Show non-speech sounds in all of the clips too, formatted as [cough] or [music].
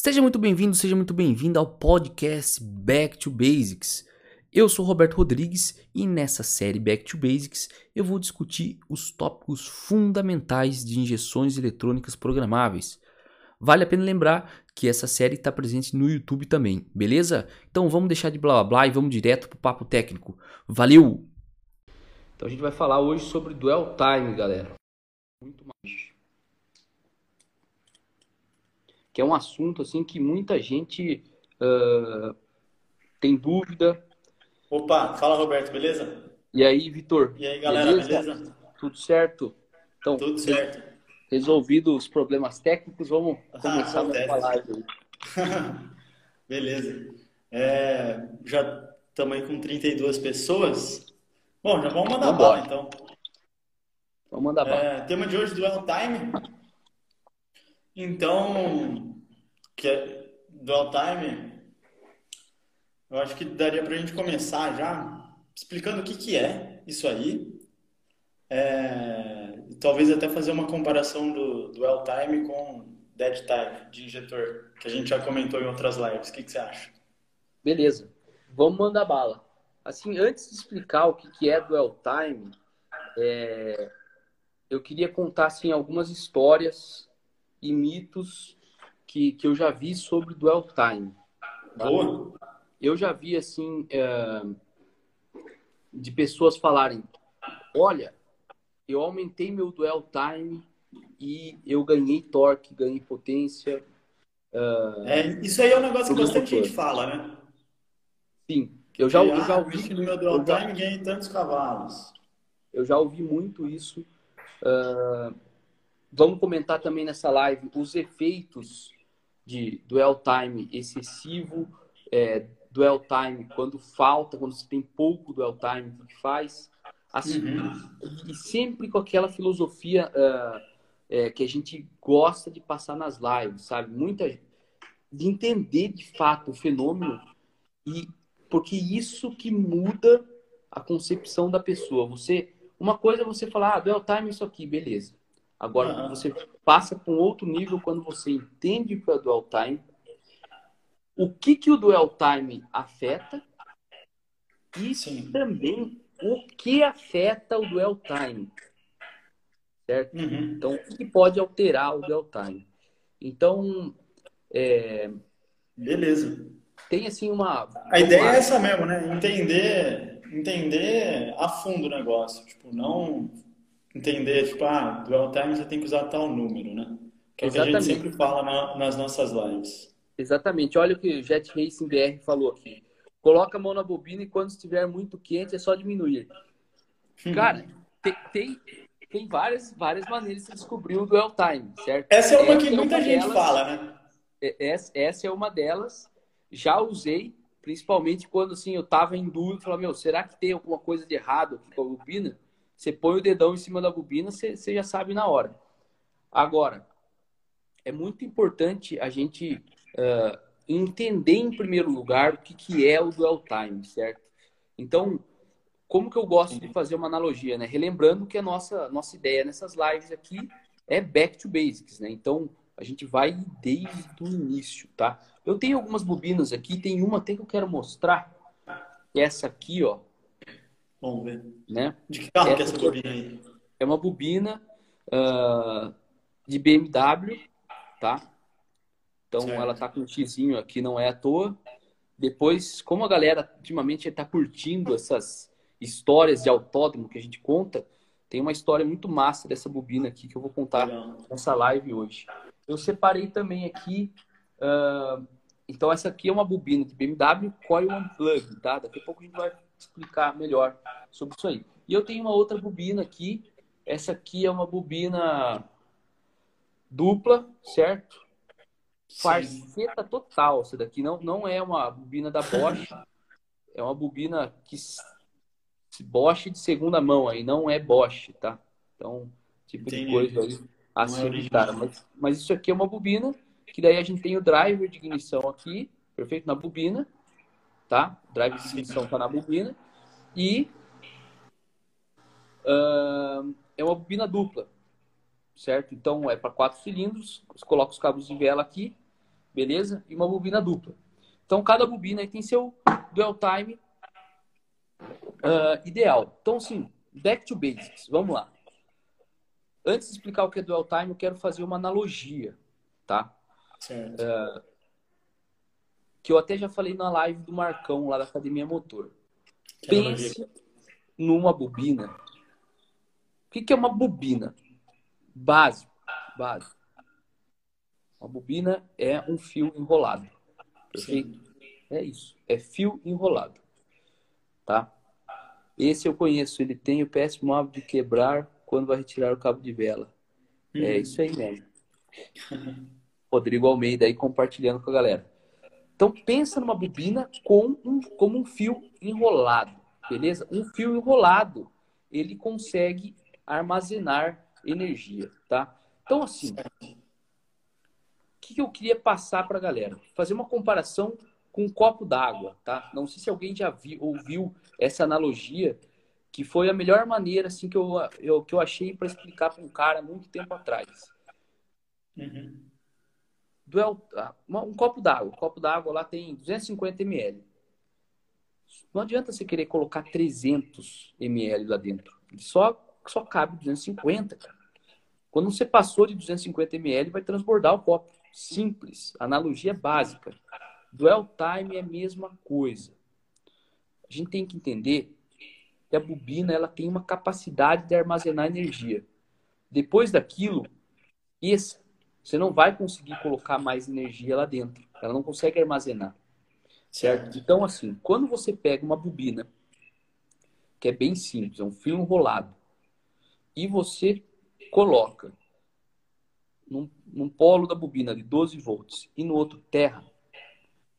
Seja muito bem-vindo, seja muito bem-vindo ao podcast Back to Basics. Eu sou Roberto Rodrigues e nessa série Back to Basics eu vou discutir os tópicos fundamentais de injeções eletrônicas programáveis. Vale a pena lembrar que essa série está presente no YouTube também, beleza? Então vamos deixar de blá blá blá e vamos direto pro papo técnico. Valeu! Então a gente vai falar hoje sobre Dual Time, galera. Muito mais. Que é um assunto assim que muita gente uh, tem dúvida. Opa, fala Roberto, beleza? E aí, Vitor? E aí, galera, beleza? beleza? Tudo certo? Então, Tudo certo. Resolvido os problemas técnicos, vamos ah, começar a falar aí. [laughs] beleza. É, já estamos aí com 32 pessoas. Bom, já vamos mandar vamos bala, então. Vamos mandar bala. É, tema de hoje, dual time. Então, que é dual time, eu acho que daria para a gente começar já explicando o que, que é isso aí. É, talvez até fazer uma comparação do dual time com dead time de injetor, que a gente já comentou em outras lives. O que, que você acha? Beleza. Vamos mandar bala. Assim, antes de explicar o que é dual time, é, eu queria contar assim, algumas histórias e mitos que, que eu já vi sobre dual time. Tá? Boa. Eu já vi assim é, de pessoas falarem: olha, eu aumentei meu dual time e eu ganhei torque, ganhei potência. Uh, é, isso aí é um negócio que bastante gente fala, né? Sim. Eu já, eu já ouvi. No meu dual time ganhei tantos cavalos. Eu já ouvi muito isso. Uh, vamos comentar também nessa live os efeitos de dwell time excessivo, é, dwell time quando falta, quando você tem pouco dwell time, o que faz. Assim, uhum. E sempre com aquela filosofia uh, é, que a gente gosta de passar nas lives, sabe? Muita de entender de fato o fenômeno e porque isso que muda a concepção da pessoa. Você, uma coisa é você falar, ah, dual time isso aqui, beleza. Agora uhum. você passa para um outro nível quando você entende o que é dual time, o que que o dual time afeta e Sim. também o que afeta o dual time. Certo? Uhum. Então, o que pode alterar o dual time? Então, é... beleza tem assim uma. A ideia é essa mesmo, né? Entender, entender a fundo o negócio. Tipo, não entender, tipo, ah, dual time você tem que usar tal número, né? Que é o que a gente sempre fala na, nas nossas lives. Exatamente. Olha o que o Jet Racing BR falou aqui. Coloca a mão na bobina e quando estiver muito quente é só diminuir. Uhum. Cara, tem, tem, tem, várias, várias maneiras de descobrir o dual time, certo? Essa é uma essa que é muita uma gente delas, fala, né? É, essa, essa é uma delas já usei, principalmente quando assim, eu tava em dúvida, falava, meu, será que tem alguma coisa de errado aqui com a bobina? Você põe o dedão em cima da bobina, você, você já sabe na hora. Agora, é muito importante a gente uh, entender em primeiro lugar o que, que é o dual time, certo? Então, como que eu gosto de fazer uma analogia, né? Relembrando que a nossa, nossa ideia nessas lives aqui é back to basics, né? Então, a gente vai desde o início, tá? Eu tenho algumas bobinas aqui, tem uma até que eu quero mostrar. Essa aqui, ó. Vamos ver. Né? De que carro essa que é essa bobina aí? É uma bobina uh, de BMW, tá? Então certo. ela tá com um xizinho aqui, não é à toa. Depois, como a galera ultimamente está curtindo essas histórias de autódromo que a gente conta, tem uma história muito massa dessa bobina aqui que eu vou contar Legal. nessa live hoje. Eu separei também aqui. Uh, então, essa aqui é uma bobina de BMW Coil Unplugged, tá? Daqui a pouco a gente vai explicar melhor sobre isso aí. E eu tenho uma outra bobina aqui. Essa aqui é uma bobina dupla, certo? Farceta total. Essa daqui não, não é uma bobina da Bosch. [laughs] é uma bobina que Bosch de segunda mão aí, não é Bosch, tá? Então, tipo Entendi. de coisa aí assim, cara. Mas, mas isso aqui é uma bobina, que daí a gente tem o driver de ignição aqui, perfeito, na bobina, tá? O driver de ignição tá na bobina. E uh, é uma bobina dupla, certo? Então é para quatro cilindros, você coloca os cabos de vela aqui, beleza? E uma bobina dupla. Então, cada bobina tem seu dual time uh, ideal. Então, assim, back to basics. Vamos lá. Antes de explicar o que é dual time, eu quero fazer uma analogia, tá? Certo. Uh, que eu até já falei na live do Marcão lá da Academia Motor. Pense numa bobina. O que, que é uma bobina? Básico, básico. Uma bobina é um fio enrolado. Perfeito? É isso. É fio enrolado. Tá? Esse eu conheço. Ele tem o péssimo hábito de quebrar quando vai retirar o cabo de vela. É uhum. É isso aí mesmo. Rodrigo Almeida aí compartilhando com a galera. Então pensa numa bobina com um, como um fio enrolado, beleza? Um fio enrolado, ele consegue armazenar energia, tá? Então assim, o que eu queria passar para a galera? Fazer uma comparação com um copo d'água, tá? Não sei se alguém já viu, ouviu essa analogia, que foi a melhor maneira assim que eu, eu que eu achei para explicar para um cara muito tempo atrás. Uhum. Duel, ah, um copo d'água. Um copo d'água lá tem 250 ml. Não adianta você querer colocar 300 ml lá dentro. Só, só cabe 250, cara. Quando você passou de 250 ml, vai transbordar o copo. Simples. Analogia básica. Dual time é a mesma coisa. A gente tem que entender que a bobina ela tem uma capacidade de armazenar energia. Depois daquilo, esse você não vai conseguir colocar mais energia lá dentro. Ela não consegue armazenar. Certo? Então, assim, quando você pega uma bobina, que é bem simples, é um fio enrolado, e você coloca num, num polo da bobina de 12 volts e no outro terra,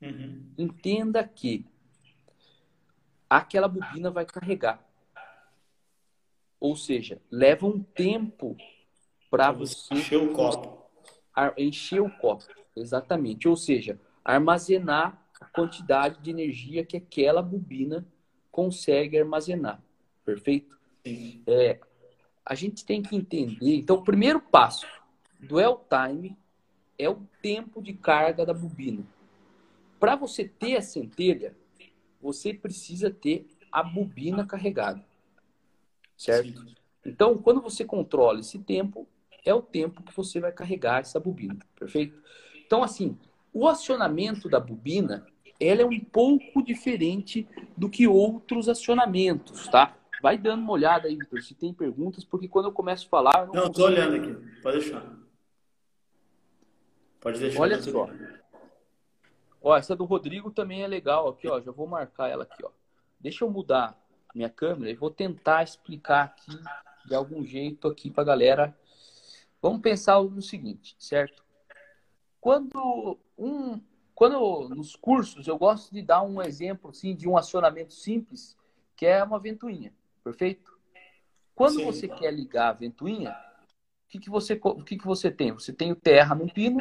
uhum. entenda que aquela bobina vai carregar. Ou seja, leva um tempo para você. Encher o copo encher o copo, exatamente. Ou seja, armazenar a quantidade de energia que aquela bobina consegue armazenar. Perfeito? É, a gente tem que entender. Então, o primeiro passo do L time é o tempo de carga da bobina. Para você ter a centelha, você precisa ter a bobina carregada. Certo? Sim. Então, quando você controla esse tempo, é o tempo que você vai carregar essa bobina, perfeito? Então, assim, o acionamento da bobina, ela é um pouco diferente do que outros acionamentos, tá? Vai dando uma olhada aí, Vitor, se tem perguntas, porque quando eu começo a falar... Eu não, não tô olhando aqui, pode deixar. Pode deixar. Olha só. Ó, essa do Rodrigo também é legal aqui, ó, já vou marcar ela aqui, ó. Deixa eu mudar minha câmera e vou tentar explicar aqui de algum jeito aqui pra galera Vamos pensar no seguinte, certo? Quando um, quando nos cursos eu gosto de dar um exemplo assim de um acionamento simples, que é uma ventoinha, perfeito? Quando Sim. você quer ligar a ventoinha, o que, que você o que, que você tem? Você tem o terra num pino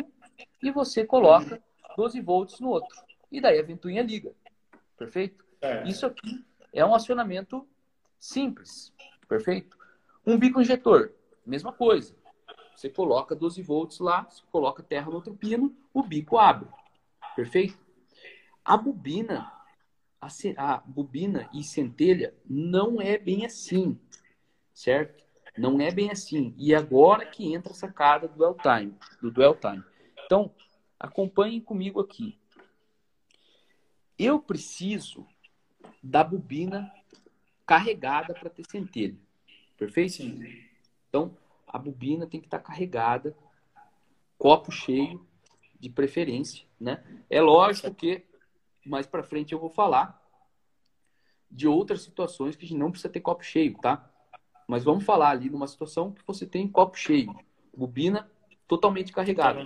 e você coloca 12 volts no outro. E daí a ventoinha liga. Perfeito? É. Isso aqui é um acionamento simples. Perfeito? Um bico injetor, mesma coisa. Você coloca 12 volts lá, você coloca terra no outro pino, o bico abre. Perfeito? A bobina, a, a bobina e centelha não é bem assim, certo? Não é bem assim. E agora que entra a sacada do dwell time, do dwell time. Então, acompanhem comigo aqui. Eu preciso da bobina carregada para ter centelha. Perfeito? Sim. Então, a bobina tem que estar tá carregada, copo cheio, de preferência, né? É lógico que mais para frente eu vou falar de outras situações que a gente não precisa ter copo cheio, tá? Mas vamos falar ali numa situação que você tem copo cheio, bobina totalmente carregada.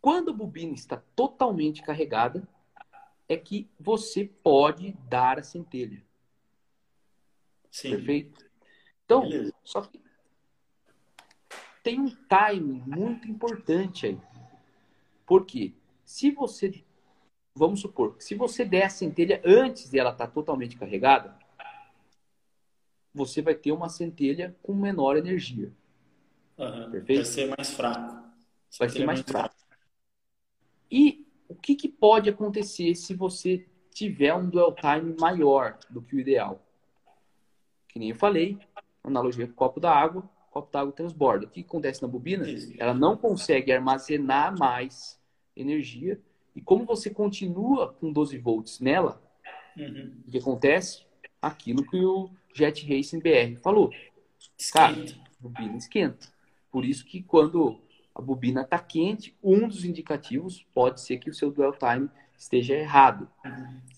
Quando a bobina está totalmente carregada, é que você pode dar a centelha. Sim. Perfeito? Então, Beleza. só que tem um timing muito importante aí. Porque se você, vamos supor, se você der a centelha antes de ela estar tá totalmente carregada, você vai ter uma centelha com menor energia. Uhum. Perfeito? Vai ser mais fraco. Vai ser mais fraco. E o que, que pode acontecer se você tiver um dwell time maior do que o ideal? Que nem eu falei, analogia com o copo d'água, o copo d'água transborda. O que acontece na bobina? Ela não consegue armazenar mais energia. E como você continua com 12 volts nela, uhum. o que acontece? Aquilo que o Jet Racing BR falou. Cara, a bobina esquenta. Por isso que quando a bobina está quente, um dos indicativos pode ser que o seu dwell time esteja errado.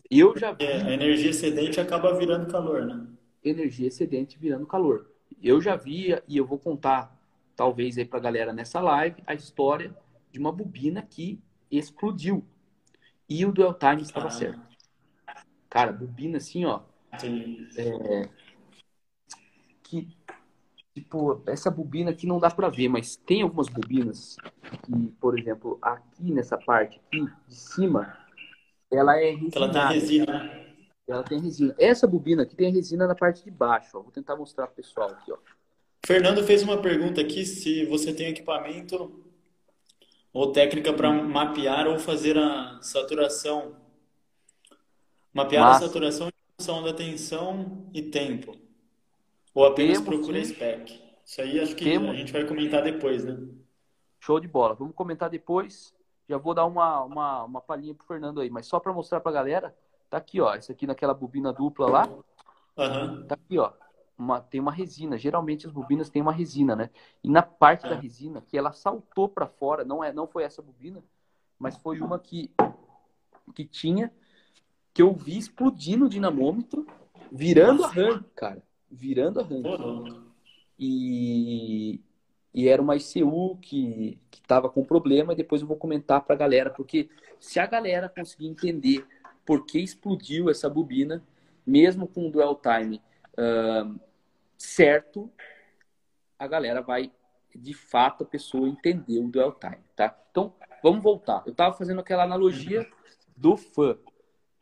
Eu já vi... É, a energia excedente acaba virando calor, né? Energia excedente virando calor. Eu já vi, e eu vou contar, talvez aí para a galera nessa live, a história de uma bobina que explodiu. E o dwell time estava ah. certo. Cara, bobina assim, ó. É, que tipo, essa bobina aqui não dá para ver, mas tem algumas bobinas que, por exemplo, aqui nessa parte aqui de cima, ela é resinada. Ela tem resina. Ela tem resina. Essa bobina aqui tem resina na parte de baixo, ó. Vou tentar mostrar pro pessoal aqui, ó. Fernando fez uma pergunta aqui se você tem equipamento ou técnica para mapear ou fazer a saturação. Mapear Massa. a saturação em função da tensão e tempo. Ou apenas Temos, procura sim. spec. Isso aí acho que Temos. a gente vai comentar depois, né? Show de bola. Vamos comentar depois. Já vou dar uma, uma, uma palhinha pro Fernando aí, mas só para mostrar pra galera, tá aqui, ó. Esse aqui naquela bobina dupla lá. Uhum. Tá aqui, ó. Uma, tem uma resina. Geralmente as bobinas têm uma resina, né? E na parte da resina, que ela saltou para fora, não é, não foi essa bobina, mas foi uma que, que tinha, que eu vi explodir no dinamômetro, virando arranque, cara virando arranque. E, e era uma ICU que estava com problema, e depois eu vou comentar para a galera, porque se a galera conseguir entender por que explodiu essa bobina, mesmo com o dwell time uh, certo, a galera vai, de fato, a pessoa entender o dwell time, tá? Então, vamos voltar. Eu estava fazendo aquela analogia do fã,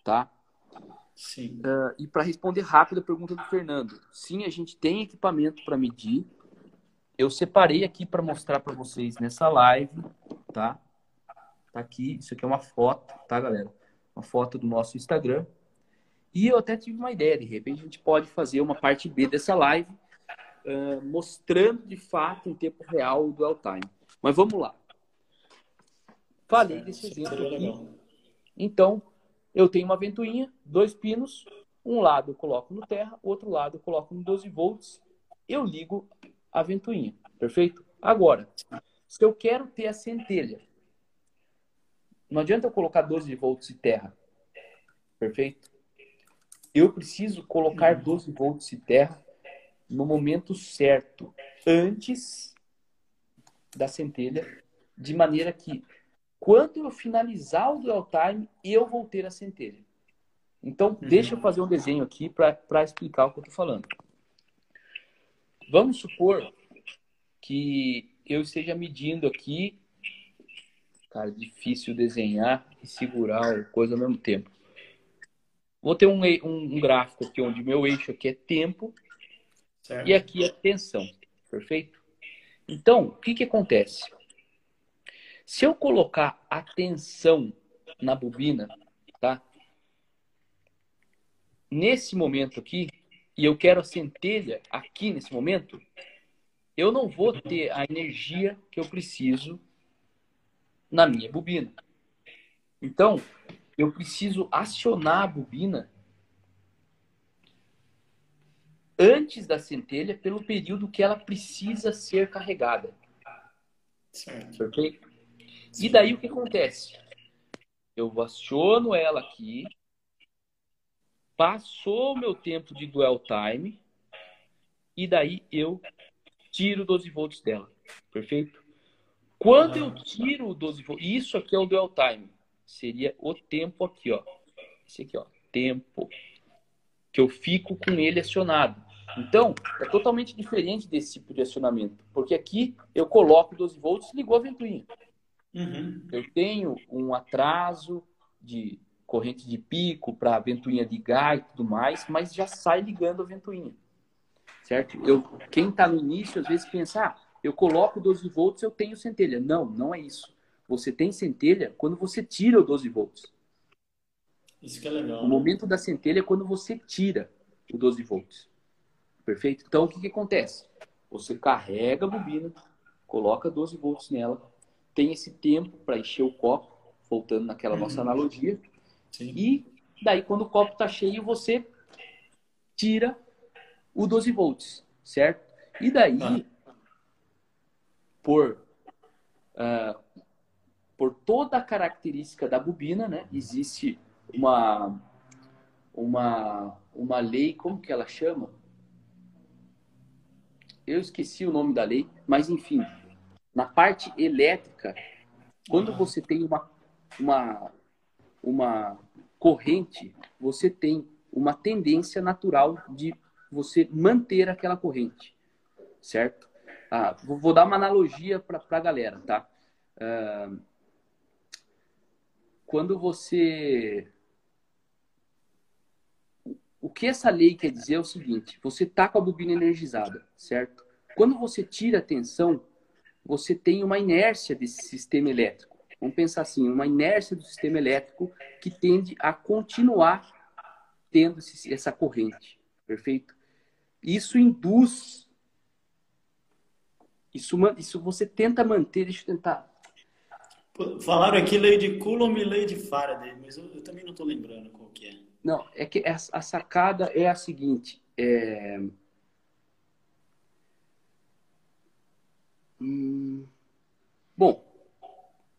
tá? Sim. Uh, e para responder rápido a pergunta do Fernando, sim, a gente tem equipamento para medir. Eu separei aqui para mostrar para vocês nessa live, tá? Tá aqui, isso aqui é uma foto, tá, galera? Uma foto do nosso Instagram. E eu até tive uma ideia, de repente a gente pode fazer uma parte B dessa live, uh, mostrando de fato em tempo real o dual time. Mas vamos lá. Falei desse exemplo aqui. Então, eu tenho uma ventoinha, dois pinos, um lado eu coloco no terra, outro lado eu coloco no 12 volts, eu ligo a ventoinha, perfeito? Agora, se eu quero ter a centelha, não adianta eu colocar 12 volts de terra, perfeito? Eu preciso colocar 12 volts de terra no momento certo, antes da centelha, de maneira que quando eu finalizar o dual time, eu vou ter a centelha. Então, uhum. deixa eu fazer um desenho aqui para explicar o que eu estou falando. Vamos supor que eu esteja medindo aqui. Cara, difícil desenhar e segurar a coisa ao mesmo tempo. Vou ter um, um, um gráfico aqui onde meu eixo aqui é tempo certo. e aqui é tensão. Perfeito? Então, o que, que acontece? Se eu colocar a tensão na bobina, tá? Nesse momento aqui, e eu quero a centelha aqui nesse momento, eu não vou ter a energia que eu preciso na minha bobina. Então, eu preciso acionar a bobina antes da centelha pelo período que ela precisa ser carregada. Certo. Perfeito? E daí o que acontece? Eu aciono ela aqui, passou o meu tempo de dwell time, e daí eu tiro 12 volts dela. Perfeito? Quando eu tiro o 12 volts, isso aqui é o dwell time. Seria o tempo aqui, ó. Esse aqui, ó. Tempo. Que eu fico com ele acionado. Então, é totalmente diferente desse tipo de acionamento. Porque aqui eu coloco 12 volts e ligou a ventoinha. Uhum. Eu tenho um atraso de corrente de pico para a ventoinha ligar e tudo mais, mas já sai ligando a ventoinha. Certo? Eu, quem está no início às vezes pensa, ah, eu coloco 12 volts, eu tenho centelha. Não, não é isso. você tem centelha quando você tira o 12 volts. Isso que é legal. O momento da centelha é quando você tira o 12 volts. Perfeito? Então, o que, que acontece? Você carrega a bobina, coloca 12 volts nela, tem esse tempo para encher o copo, voltando naquela nossa uhum. analogia. Sim. E daí, quando o copo está cheio, você tira o 12 volts, certo? E daí, ah. Por, uh, por toda a característica da bobina, né, existe uma, uma, uma lei, como que ela chama? Eu esqueci o nome da lei, mas enfim, na parte elétrica, quando você tem uma, uma, uma corrente, você tem uma tendência natural de você manter aquela corrente, certo? Ah, vou, dar uma analogia para a galera, tá? Ah, quando você. O que essa lei quer dizer é o seguinte: você está com a bobina energizada, certo? Quando você tira a tensão, você tem uma inércia desse sistema elétrico. Vamos pensar assim, uma inércia do sistema elétrico que tende a continuar tendo essa corrente, perfeito? Isso induz, isso, isso você tenta manter, deixa eu tentar. Falaram aqui lei de Coulomb e lei de Faraday, mas eu, eu também não estou lembrando qual que é. Não, é que a, a sacada é a seguinte, é... Hum... Bom,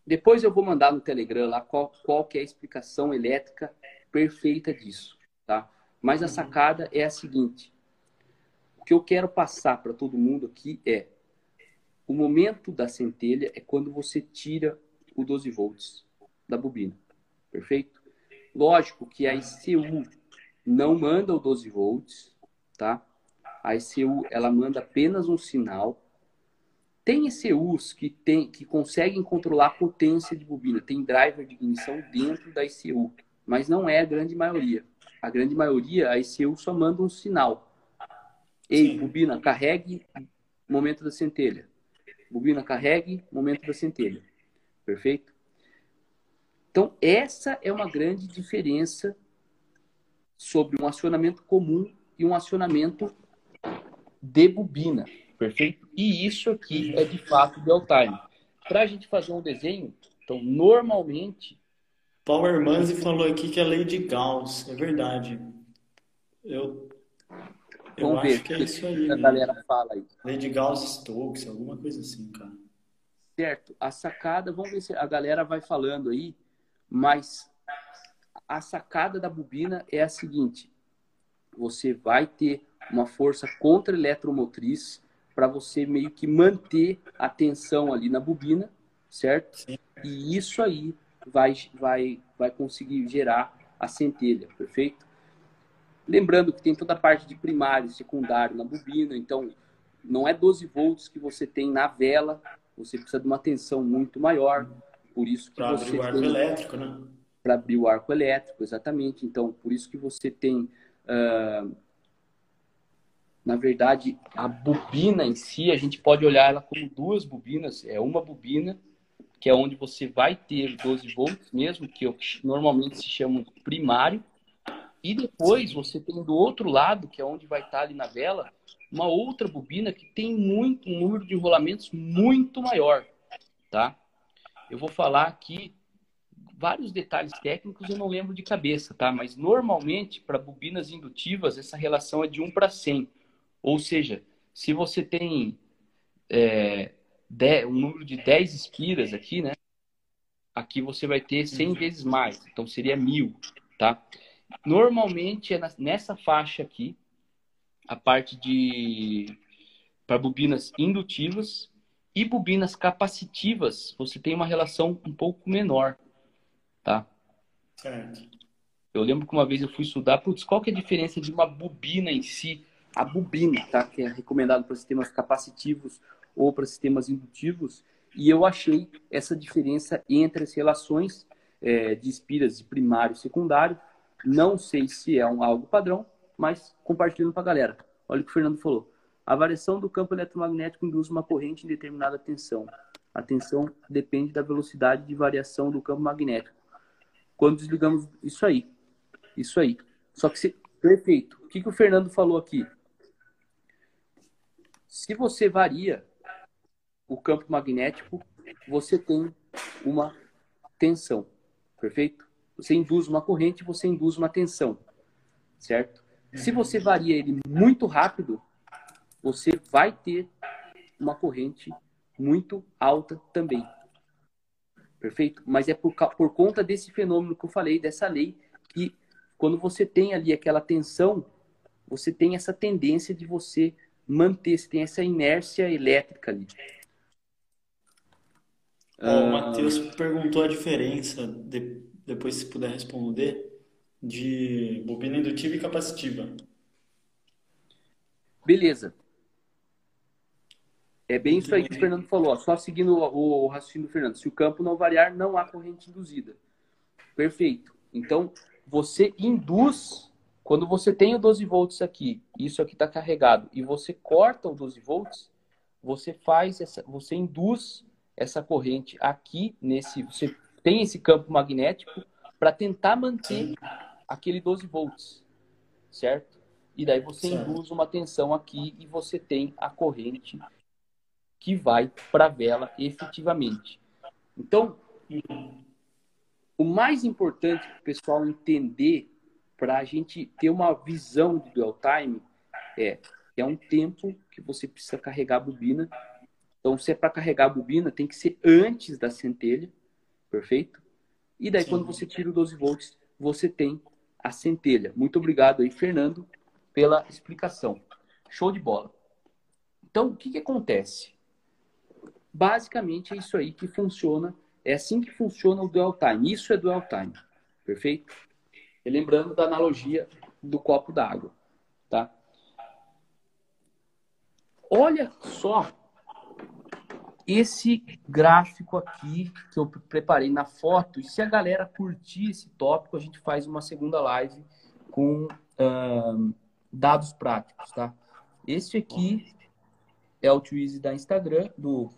depois eu vou mandar no Telegram lá qual, qual que é a explicação elétrica perfeita disso, tá? Mas a uhum. sacada é a seguinte. O que eu quero passar para todo mundo aqui é o momento da centelha é quando você tira o 12 volts da bobina. Perfeito? Lógico que a ICU não manda o 12 volts, tá? A ICU ela manda apenas um sinal tem ECUs que, tem, que conseguem controlar a potência de bobina, tem driver de ignição dentro da ECU, mas não é a grande maioria. A grande maioria, a ECU só manda um sinal. Ei, Sim. bobina, carregue momento da centelha. Bobina, carregue momento da centelha. Perfeito? Então, essa é uma grande diferença sobre um acionamento comum e um acionamento de bobina. Perfeito? E isso aqui é de fato real time. Para a gente fazer um desenho, então normalmente. Power Manzi falou aqui que é lei de Gauss, é verdade. Eu, eu Vamos ver, que é isso aí. A galera fala aí. Lei de Gauss-Stokes, alguma coisa assim, cara. Certo. A sacada, vamos ver se a galera vai falando aí, mas a sacada da bobina é a seguinte: você vai ter uma força contra-eletromotriz para você meio que manter a tensão ali na bobina, certo? Sim. E isso aí vai, vai, vai conseguir gerar a centelha, perfeito? Lembrando que tem toda a parte de primário e secundário na bobina, então não é 12 volts que você tem na vela, você precisa de uma tensão muito maior, por isso que pra você abrir o arco tem... elétrico, né? Para abrir o arco elétrico, exatamente. Então, por isso que você tem uh, na verdade, a bobina em si, a gente pode olhar ela como duas bobinas. É uma bobina, que é onde você vai ter 12 volts mesmo, que normalmente se chama primário. E depois você tem do outro lado, que é onde vai estar ali na vela, uma outra bobina que tem muito, um número de enrolamentos muito maior, tá? Eu vou falar aqui vários detalhes técnicos eu não lembro de cabeça, tá? Mas normalmente para bobinas indutivas essa relação é de 1 para 100. Ou seja, se você tem é, um número de 10 espiras aqui, né? Aqui você vai ter 100 uhum. vezes mais, então seria mil, tá? Normalmente é nessa faixa aqui, a parte de para bobinas indutivas e bobinas capacitivas, você tem uma relação um pouco menor, tá? Certo. Eu lembro que uma vez eu fui estudar, putz, qual que é a diferença de uma bobina em si a bobina, tá? que é recomendado para sistemas capacitivos ou para sistemas indutivos. E eu achei essa diferença entre as relações é, de espiras de primário e secundário. Não sei se é um algo padrão, mas compartilhando para a galera. Olha o que o Fernando falou. A variação do campo eletromagnético induz uma corrente em determinada tensão. A tensão depende da velocidade de variação do campo magnético. Quando desligamos isso aí, isso aí. Só que se... perfeito. O que, que o Fernando falou aqui? Se você varia o campo magnético, você tem uma tensão, perfeito? Você induz uma corrente, você induz uma tensão, certo? Se você varia ele muito rápido, você vai ter uma corrente muito alta também. Perfeito? Mas é por, por conta desse fenômeno que eu falei, dessa lei, que quando você tem ali aquela tensão, você tem essa tendência de você manter, você tem essa inércia elétrica ali. O Matheus perguntou a diferença, de, depois se puder responder, de bobina indutiva e capacitiva. Beleza. É bem isso aí que o Fernando falou, só seguindo o, o raciocínio do Fernando. Se o campo não variar, não há corrente induzida. Perfeito. Então, você induz, quando você tem o 12 volts aqui, isso aqui está carregado, e você corta o 12 volts, você faz essa, você induz essa corrente aqui nesse, você tem esse campo magnético para tentar manter aquele 12 volts, certo? E daí você certo. induz uma tensão aqui e você tem a corrente que vai para a vela efetivamente. Então, o mais importante para o pessoal entender, para a gente ter uma visão do dual time, é é um tempo que você precisa carregar a bobina. Então, se é para carregar a bobina, tem que ser antes da centelha, perfeito? E daí, Sim. quando você tira o 12 volts, você tem a centelha. Muito obrigado aí, Fernando, pela explicação. Show de bola. Então, o que, que acontece? Basicamente é isso aí que funciona, é assim que funciona o dual time. Isso é dual time, perfeito? E lembrando da analogia do copo d'água, tá? Olha só esse gráfico aqui que eu preparei na foto. E se a galera curtir esse tópico, a gente faz uma segunda live com uh, dados práticos, tá? Esse aqui é o Twizy da Instagram, do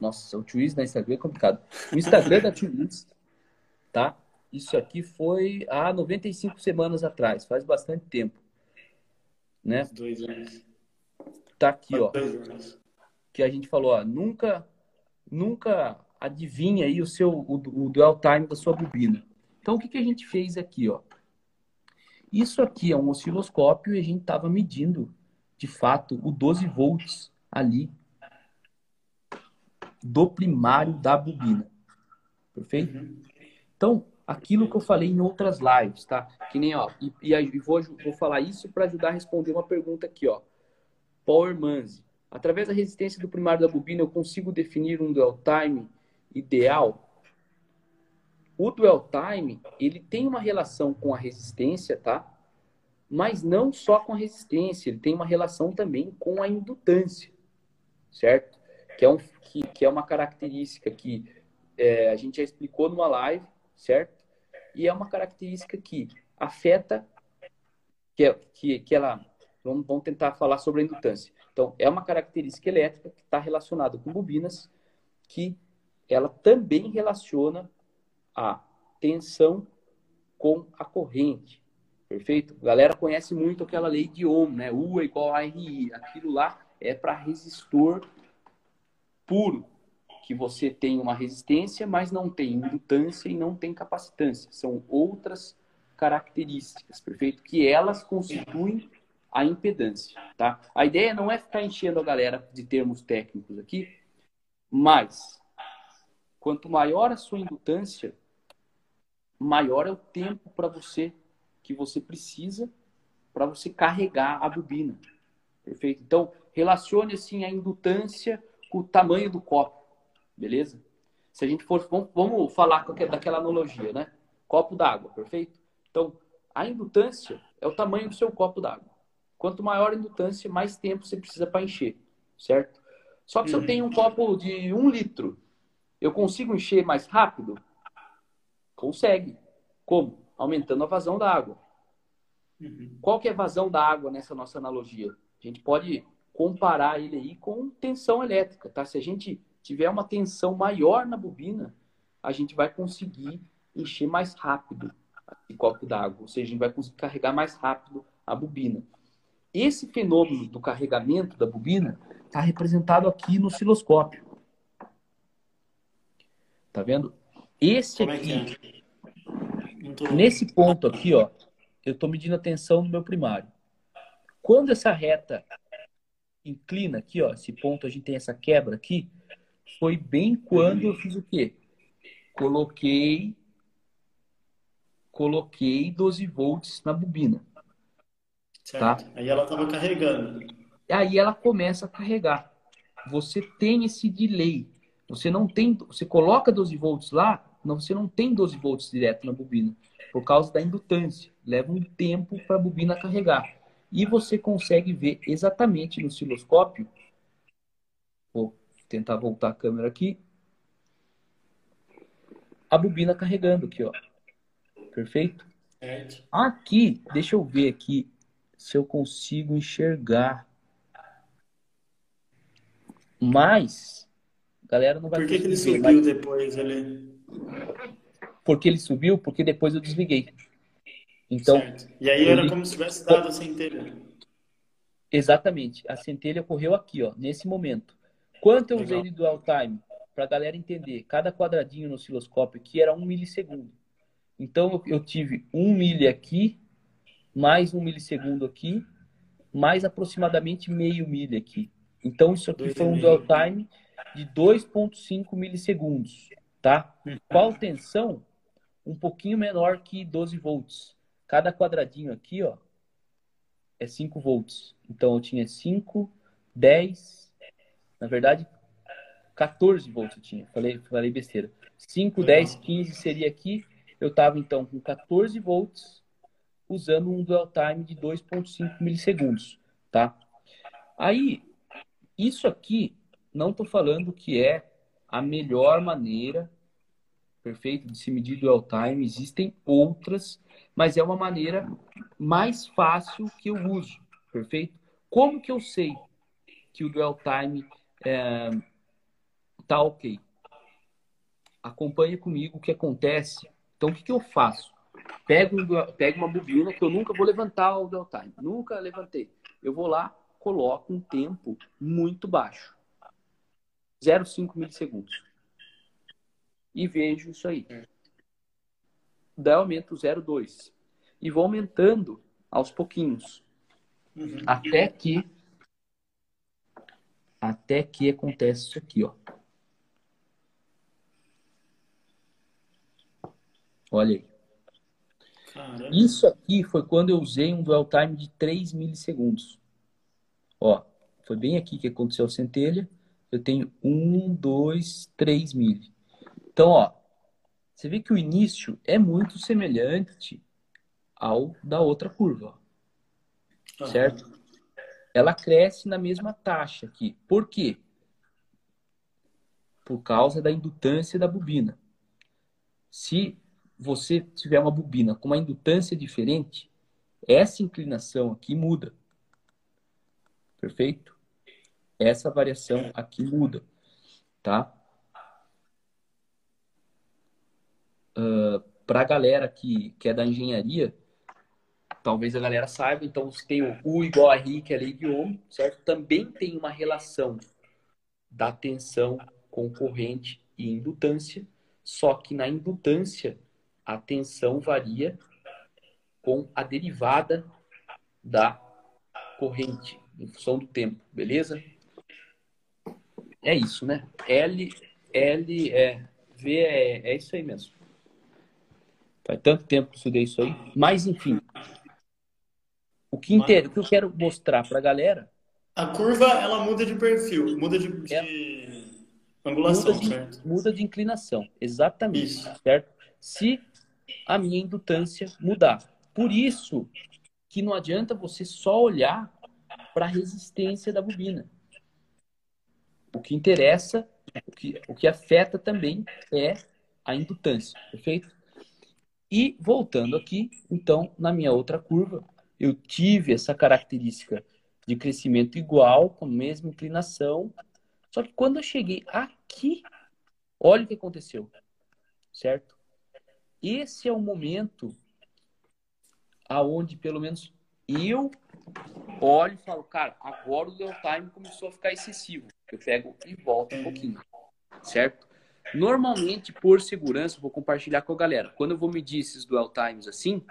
nossa, o Twiz na Instagram é complicado. O Instagram da Twiz, tá? Isso aqui foi há 95 semanas atrás, faz bastante tempo. Né? Dois anos. Tá aqui, ó. Que a gente falou, ó, nunca, nunca adivinha aí o seu o, o dual time da sua bobina. Então o que, que a gente fez aqui, ó? Isso aqui é um osciloscópio e a gente estava medindo, de fato, o 12 volts ali do primário da bobina. Perfeito? Então, aquilo que eu falei em outras lives, tá? Que nem, ó, e, e vou, vou falar isso para ajudar a responder uma pergunta aqui, ó. Power Manzi. Através da resistência do primário da bobina, eu consigo definir um dwell time ideal? O dwell time, ele tem uma relação com a resistência, tá? Mas não só com a resistência, ele tem uma relação também com a indutância, certo? que é, um, que, que é uma característica que é, a gente já explicou numa live, certo? E é uma característica que afeta, que, é, que, que ela. Vamos, vamos tentar falar sobre a indutância. Então, é uma característica elétrica que está relacionada com bobinas, que ela também relaciona a tensão com a corrente. Perfeito? A galera conhece muito aquela lei de Ohm, né? U é igual a RI. Aquilo lá é para resistor puro, que você tem uma resistência, mas não tem indutância e não tem capacitância. São outras características, perfeito? Que elas constituem a impedância, tá? A ideia não é ficar enchendo a galera de termos técnicos aqui, mas quanto maior a sua indutância, maior é o tempo para você que você precisa para você carregar a bobina. Perfeito? Então, relacione assim a indutância o tamanho do copo, beleza? Se a gente for, vamos, vamos falar daquela analogia, né? Copo d'água, perfeito? Então, a indutância é o tamanho do seu copo d'água. Quanto maior a indutância, mais tempo você precisa para encher, certo? Só que se eu tenho um copo de um litro, eu consigo encher mais rápido? Consegue. Como? Aumentando a vazão da água. Uhum. Qual que é a vazão da água nessa nossa analogia? A gente pode comparar ele aí com tensão elétrica, tá? Se a gente tiver uma tensão maior na bobina, a gente vai conseguir encher mais rápido esse copo d'água, ou seja, a gente vai conseguir carregar mais rápido a bobina. Esse fenômeno do carregamento da bobina está representado aqui no osciloscópio. Tá vendo? Esse é aqui, é? Tô... nesse ponto aqui, ó, eu estou medindo a tensão no meu primário. Quando essa reta inclina aqui, ó, esse ponto a gente tem essa quebra aqui, foi bem quando eu fiz o quê? Coloquei coloquei 12 volts na bobina. Certo. Tá? Aí ela estava carregando. Aí ela começa a carregar. Você tem esse delay. Você não tem, você coloca 12 volts lá, não, você não tem 12 volts direto na bobina, por causa da indutância. Leva um tempo para a bobina carregar. E você consegue ver exatamente no osciloscópio. Vou tentar voltar a câmera aqui. A bobina carregando aqui, ó. Perfeito? Aqui, deixa eu ver aqui se eu consigo enxergar. Mas, galera não vai Por que, que ele subiu mas... depois ali? Porque ele subiu? Porque depois eu desliguei. Então, certo. E aí era ele... como se tivesse dado a centelha. Exatamente. A centelha ocorreu aqui, ó, nesse momento. Quanto eu Legal. usei de dual time? Para a galera entender, cada quadradinho no osciloscópio aqui era um milissegundo. Então, eu tive um milli aqui, mais um milissegundo aqui, mais aproximadamente meio milli aqui. Então, isso aqui foi um dwell time de 2,5 milissegundos, tá? Qual tensão? Um pouquinho menor que 12 volts. Cada quadradinho aqui, ó, é 5 volts. Então, eu tinha 5, 10, na verdade, 14 volts eu tinha. Falei, falei besteira. 5, 10, 15 seria aqui. Eu estava, então, com 14 volts usando um dwell time de 2,5 milissegundos, tá? Aí, isso aqui, não estou falando que é a melhor maneira, perfeito, de se medir dwell time. Existem outras, mas é uma maneira mais fácil que eu uso, perfeito? Como que eu sei que o dwell time é, tá ok? Acompanhe comigo o que acontece. Então, o que, que eu faço? Pego, pego uma bobina que eu nunca vou levantar o dwell time. Nunca levantei. Eu vou lá, coloco um tempo muito baixo. 0,5 milissegundos. E vejo isso aí. Daí aumento 0,2. E vou aumentando aos pouquinhos. Uhum. Até que até que acontece isso aqui, ó. Olha aí. Caramba. Isso aqui foi quando eu usei um dwell time de 3 milissegundos. Ó, foi bem aqui que aconteceu a centelha. Eu tenho 1, 2, 3 mili. Então, ó, você vê que o início é muito semelhante ao da outra curva. Ó. Certo? Ela cresce na mesma taxa aqui. Por quê? Por causa da indutância da bobina. Se você tiver uma bobina com uma indutância diferente, essa inclinação aqui muda. Perfeito? Essa variação aqui muda, tá? Uh, ah, Para a galera que, que é da engenharia, talvez a galera saiba, então você tem o U igual a R, que é lei de Ohm, certo? Também tem uma relação da tensão com corrente e indutância, só que na indutância a tensão varia com a derivada da corrente, em função do tempo, beleza? É isso, né? L, L, é, V é, é isso aí mesmo. Faz tanto tempo que eu estudei isso aí. Mas, enfim. O que, inter... o que eu quero mostrar para a galera. A curva, ela muda de perfil, muda de, de é... angulação, muda de, certo? Muda de inclinação, exatamente. Isso. Certo? Se a minha indutância mudar. Por isso que não adianta você só olhar para a resistência da bobina. O que interessa, o que, o que afeta também é a indutância, perfeito? E voltando aqui, então, na minha outra curva, eu tive essa característica de crescimento igual, com a mesma inclinação. Só que quando eu cheguei aqui, olha o que aconteceu, certo? Esse é o momento aonde, pelo menos, eu olho e falo, cara, agora o dwell time começou a ficar excessivo. Eu pego e volto um pouquinho, certo? Normalmente, por segurança, vou compartilhar com a galera. Quando eu vou medir esses dwell times assim,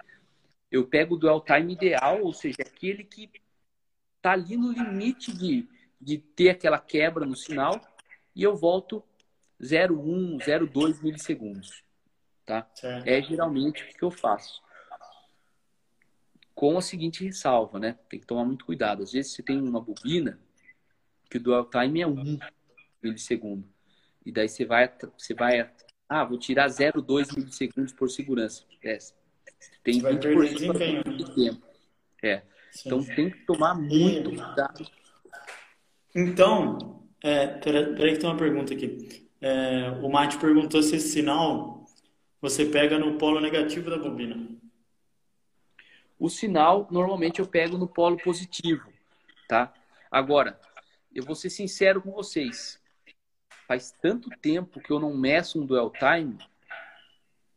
eu pego o dwell time ideal, ou seja, aquele que tá ali no limite de, de ter aquela quebra no sinal, e eu volto 0,1, 0,2 milissegundos. Tá? É geralmente o que eu faço com a seguinte ressalva, né? Tem que tomar muito cuidado. Às vezes você tem uma bobina que o dwell time é 1 milissegundo. E daí você vai, você vai, ah, vou tirar 0,2 milissegundos por segurança. É, tem 20% de tempo. É. Sim. Então tem que tomar muito cuidado. Então, é, peraí, peraí que tem uma pergunta aqui. É, o Mate perguntou se esse sinal você pega no polo negativo da bobina. O sinal, normalmente, eu pego no polo positivo, tá? Agora, eu vou ser sincero com vocês. Faz tanto tempo que eu não meço um dual time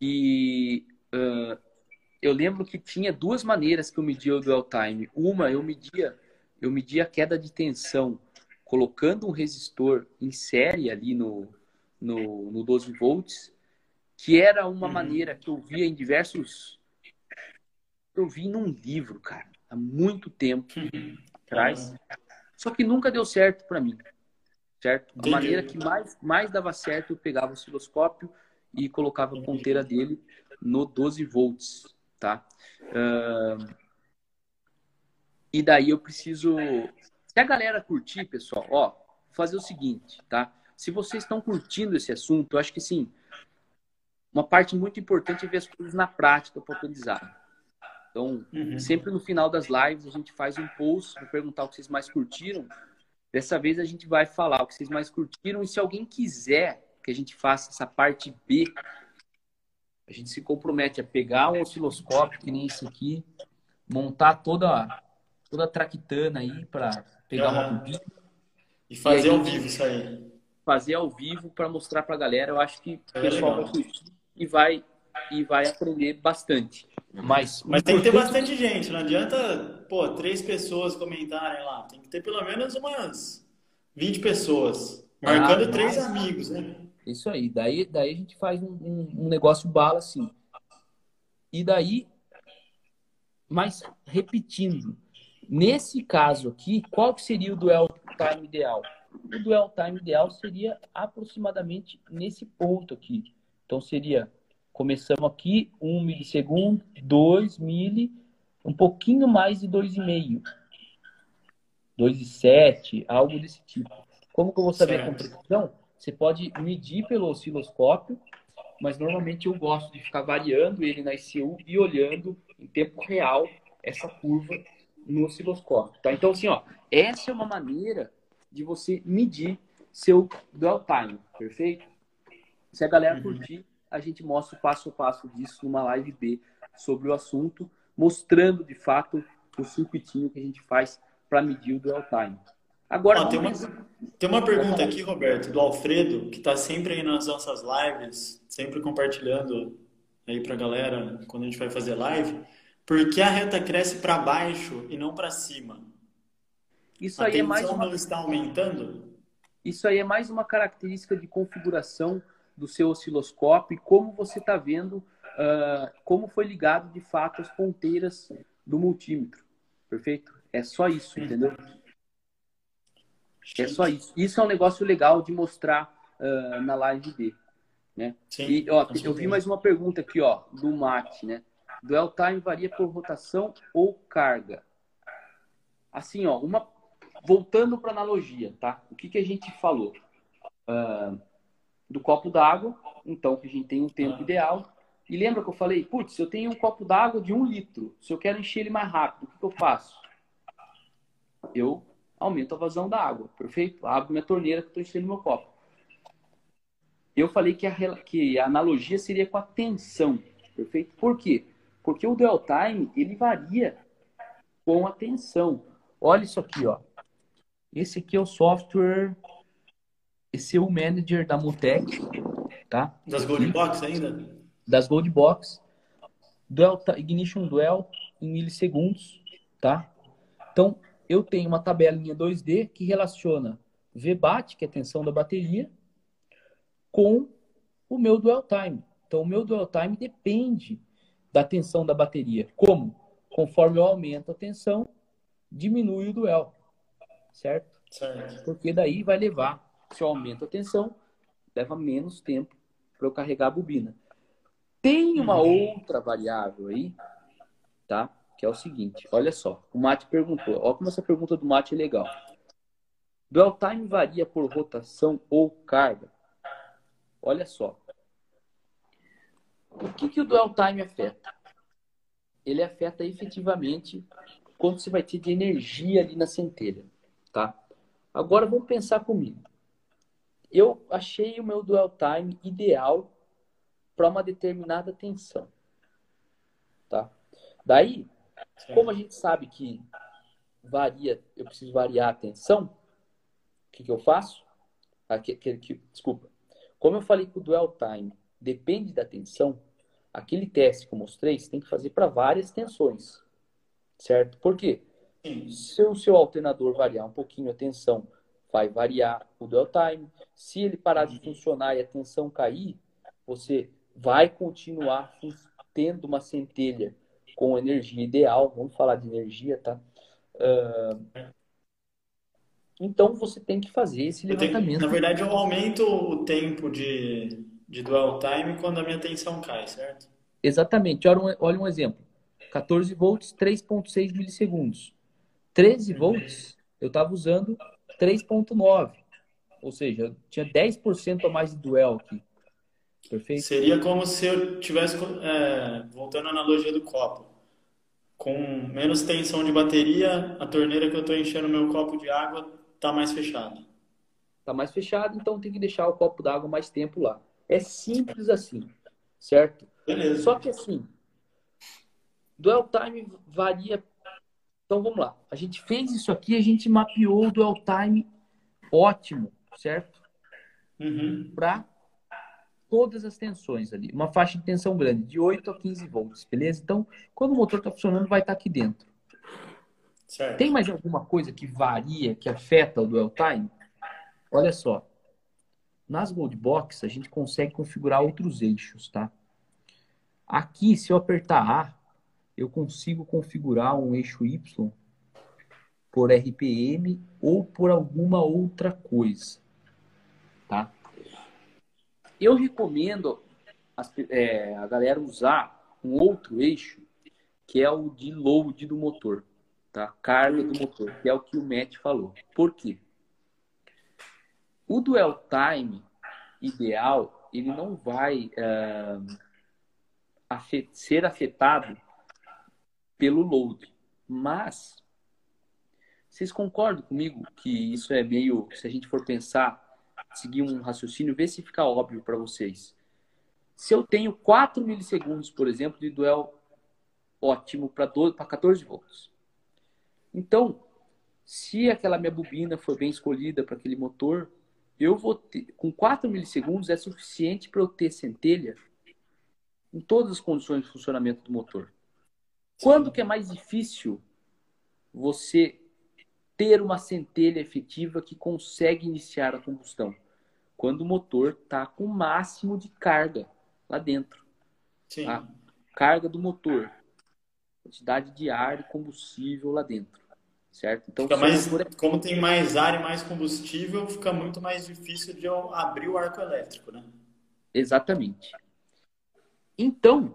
e uh, eu lembro que tinha duas maneiras que eu media o dual time. Uma, eu media, eu media a queda de tensão colocando um resistor em série ali no, no, no 12 volts, que era uma uhum. maneira que eu via em diversos eu vi num livro, cara, há muito tempo atrás. Só que nunca deu certo para mim. Certo? A maneira que mais, mais dava certo, eu pegava o osciloscópio e colocava a ponteira dele no 12 volts, tá? Uh... E daí eu preciso... Se a galera curtir, pessoal, ó, fazer o seguinte, tá? Se vocês estão curtindo esse assunto, eu acho que sim, uma parte muito importante é ver as coisas na prática para aprendizado. Então, uhum. sempre no final das lives a gente faz um post para perguntar o que vocês mais curtiram. Dessa vez a gente vai falar o que vocês mais curtiram e se alguém quiser que a gente faça essa parte B, a gente se compromete a pegar um osciloscópio que nem esse aqui, montar toda toda a traquitana aí para pegar uhum. uma bobina e fazer e ao vivo isso aí. Fazer ao vivo para mostrar para a galera. Eu acho que o é pessoal legal. vai curtir e vai e vai aprender bastante. Mas, Mas tem que ter bastante gente, não adianta, pô, três pessoas comentarem lá. Tem que ter pelo menos umas 20 pessoas, marcando ah, três amigos, né? Isso aí, daí, daí a gente faz um, um, um negócio bala assim. E daí, mas repetindo, nesse caso aqui, qual que seria o duel time ideal? O duel time ideal seria aproximadamente nesse ponto aqui. Então seria Começamos aqui, 1 um milissegundo, 2 mili, um pouquinho mais de 2,5. 2,7, algo desse tipo. Como que eu vou saber certo. a compreensão? Você pode medir pelo osciloscópio, mas normalmente eu gosto de ficar variando ele na ICU e olhando em tempo real essa curva no osciloscópio. Tá? Então, assim, ó, essa é uma maneira de você medir seu dwell time, perfeito? Se a galera uhum. curtir, a gente mostra o passo a passo disso numa live B sobre o assunto, mostrando de fato o circuitinho que a gente faz para medir o dwell time. Agora, ah, tem, uma, tem uma pergunta aqui, Roberto, do Alfredo, que está sempre aí nas nossas lives, sempre compartilhando aí para a galera quando a gente vai fazer live. Por que a reta cresce para baixo e não para cima? Isso a aí é mais uma... está aumentando? Isso aí é mais uma característica de configuração do seu osciloscópio e como você está vendo uh, como foi ligado de fato as ponteiras do multímetro. Perfeito? É só isso, entendeu? É só isso. Isso é um negócio legal de mostrar uh, na live B. Né? Sim, e, ó, eu vi mais uma pergunta aqui, ó, do Mate, né? Dual time varia por rotação ou carga? Assim, ó, uma voltando para analogia, tá? O que, que a gente falou? Uh, do copo d'água, então que a gente tem um tempo ah. ideal. E lembra que eu falei, putz, eu tenho um copo d'água de um litro, se eu quero encher ele mais rápido, o que, que eu faço? Eu aumento a vazão da água, perfeito? Abro minha torneira que estou enchendo meu copo. Eu falei que a, que a analogia seria com a tensão, perfeito? Por quê? Porque o dwell time, ele varia com a tensão. Olha isso aqui, ó. Esse aqui é o software esse é o manager da Mutec, tá? Das Gold Box ainda? Das Gold Box. Dual, Ignition Duel em milissegundos, tá? Então, eu tenho uma tabelinha 2D que relaciona VBAT, que é a tensão da bateria, com o meu Dual Time. Então, o meu Dual Time depende da tensão da bateria. Como? Conforme eu aumento a tensão, diminui o duel, certo? Certo. Porque daí vai levar, se eu aumento a tensão, leva menos tempo para eu carregar a bobina. Tem uma uhum. outra variável aí, tá? Que é o seguinte, olha só, o Mate perguntou, olha como essa pergunta do Mate é legal. Dual time varia por rotação ou carga? Olha só. O que, que o dual time afeta? Ele afeta efetivamente quanto você vai ter de energia ali na centelha, tá? Agora vamos pensar comigo. Eu achei o meu dual time ideal para uma determinada tensão, tá? Daí, como a gente sabe que varia, eu preciso variar a tensão, o que, que eu faço? Aqui, aqui, desculpa. Como eu falei que o dual time depende da tensão, aquele teste que eu mostrei, você tem que fazer para várias tensões, certo? Por quê? Se o seu alternador variar um pouquinho a tensão, vai variar o dwell time. Se ele parar de funcionar e a tensão cair, você vai continuar tendo uma centelha com energia ideal. Vamos falar de energia, tá? Uh, então você tem que fazer esse levantamento. Tenho, na verdade, eu aumento o tempo de, de dwell time quando a minha tensão cai, certo? Exatamente. Olha um, olha um exemplo. 14 volts, 3.6 milissegundos. 13 volts, eu estava usando 3.9. Ou seja, tinha 10% a mais de duel aqui. Perfeito? Seria como se eu tivesse, é, voltando à analogia do copo, com menos tensão de bateria, a torneira que eu estou enchendo meu copo de água está mais fechada. Está mais fechado, então tem que deixar o copo d'água mais tempo lá. É simples assim, certo? Beleza. Só que assim, dual time varia. Então vamos lá. A gente fez isso aqui, a gente mapeou o dual time ótimo, certo? Uhum. Para todas as tensões ali. Uma faixa de tensão grande, de 8 a 15 volts, beleza? Então, quando o motor está funcionando, vai estar tá aqui dentro. Certo. Tem mais alguma coisa que varia, que afeta o dual time? Olha só. Nas Gold Box, a gente consegue configurar outros eixos, tá? Aqui, se eu apertar A, eu consigo configurar um eixo Y por RPM ou por alguma outra coisa, tá? Eu recomendo as, é, a galera usar um outro eixo que é o de load do motor, tá? Carga do motor, que é o que o Matt falou. Por quê? O dual time ideal, ele não vai uh, afet ser afetado pelo load. Mas, vocês concordam comigo que isso é meio, se a gente for pensar, seguir um raciocínio, ver se fica óbvio para vocês. Se eu tenho 4 milissegundos, por exemplo, de duel ótimo para 14 volts. Então, se aquela minha bobina for bem escolhida para aquele motor, eu vou ter, com 4 milissegundos é suficiente para eu ter centelha em todas as condições de funcionamento do motor. Quando que é mais difícil você ter uma centelha efetiva que consegue iniciar a combustão? Quando o motor está com o máximo de carga lá dentro. Sim. A carga do motor, quantidade de ar e combustível lá dentro. Certo? Então, mais, é... como tem mais ar e mais combustível, fica muito mais difícil de eu abrir o arco elétrico, né? Exatamente. Então,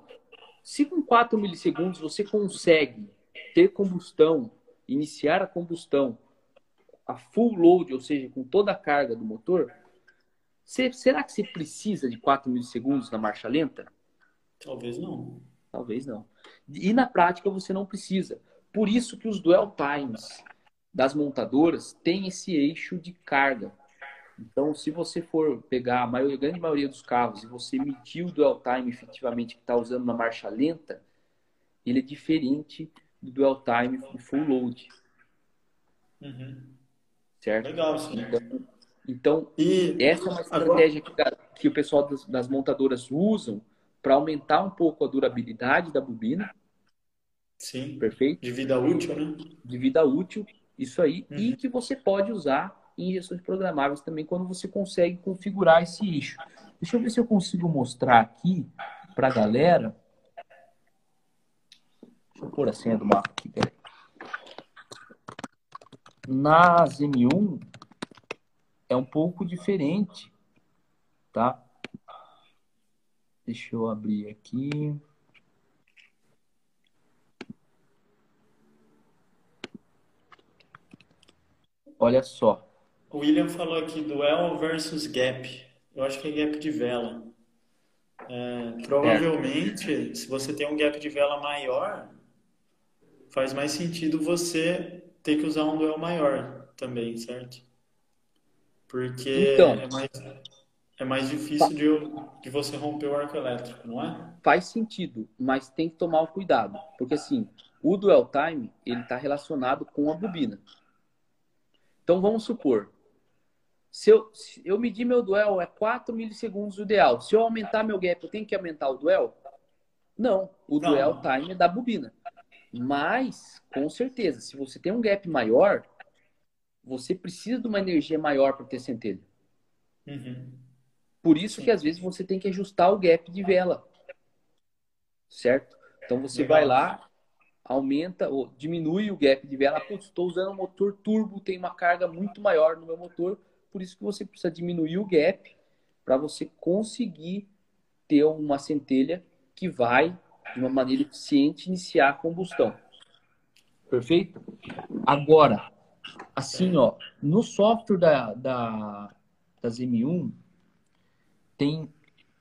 se com 4 milissegundos você consegue ter combustão, iniciar a combustão a full load, ou seja, com toda a carga do motor, você, será que você precisa de 4 milissegundos na marcha lenta? Talvez não. Talvez não. E na prática você não precisa. Por isso que os dwell times das montadoras têm esse eixo de carga. Então, se você for pegar a, maioria, a grande maioria dos carros e você medir o dwell time efetivamente que está usando na marcha lenta, ele é diferente do dwell time full load. Uhum. Certo? Legal, sim. Então, Então, e essa é uma estratégia agora... que, que, o pessoal das, das montadoras usam para aumentar um pouco a durabilidade da bobina. Sim. Perfeito? De vida útil, né? De vida útil, isso aí. Uhum. E que você pode usar injeções programáveis também quando você consegue configurar esse eixo. Deixa eu ver se eu consigo mostrar aqui para a galera. Deixa eu pôr a senha do mapa aqui, peraí. Na M1 é um pouco diferente, tá? Deixa eu abrir aqui. Olha só. O William falou aqui duel versus gap. Eu acho que é gap de vela. É, provavelmente, é. se você tem um gap de vela maior, faz mais sentido você ter que usar um duel maior também, certo? Porque então, é, mais, é mais difícil de, de você romper o arco elétrico, não é? Faz sentido, mas tem que tomar o cuidado. Porque assim, o duel time, ele está relacionado com a bobina. Então vamos supor, se eu, se eu medir meu duel é 4 milissegundos o ideal. Se eu aumentar meu gap, eu tenho que aumentar o duel? Não, o Não. duel time é da bobina. Mas, com certeza, se você tem um gap maior, você precisa de uma energia maior para ter centelha. Uhum. Por isso que às vezes você tem que ajustar o gap de vela. Certo? Então você Legal. vai lá, aumenta ou diminui o gap de vela. Putz, estou usando um motor turbo, tem uma carga muito maior no meu motor. Por isso que você precisa diminuir o gap para você conseguir ter uma centelha que vai, de uma maneira eficiente, iniciar a combustão. Perfeito? Agora, assim, ó, no software da, da, das M1, tem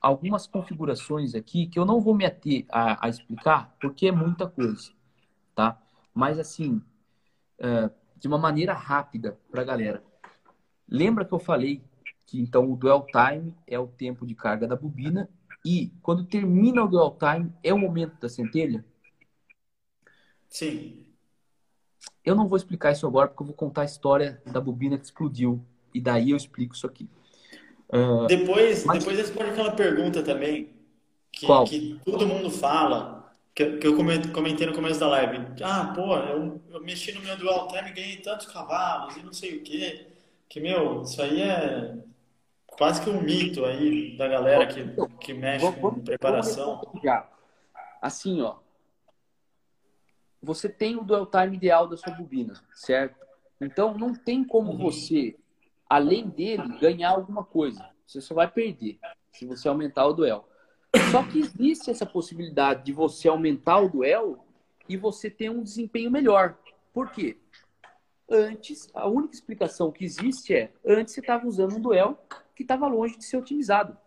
algumas configurações aqui que eu não vou me ater a, a explicar, porque é muita coisa, tá? Mas, assim, é, de uma maneira rápida para a galera. Lembra que eu falei que, então, o dwell time é o tempo de carga da bobina e, quando termina o dwell time, é o momento da centelha? Sim. Eu não vou explicar isso agora, porque eu vou contar a história da bobina que explodiu. E daí eu explico isso aqui. Uh, depois, mas... depois responde aquela pergunta também, que, que todo mundo fala, que, que eu comentei no começo da live. Ah, pô, eu, eu mexi no meu dual time e ganhei tantos cavalos e não sei o quê. Que, meu, isso aí é quase que um mito aí da galera que, que mexe vou, com preparação. Assim, ó, você tem o dual time ideal da sua bobina, certo? Então não tem como uhum. você, além dele, ganhar alguma coisa. Você só vai perder se você aumentar o duel. Só que existe essa possibilidade de você aumentar o duel e você ter um desempenho melhor. Por quê? Antes, a única explicação que existe é antes você estava usando um duel que estava longe de ser otimizado.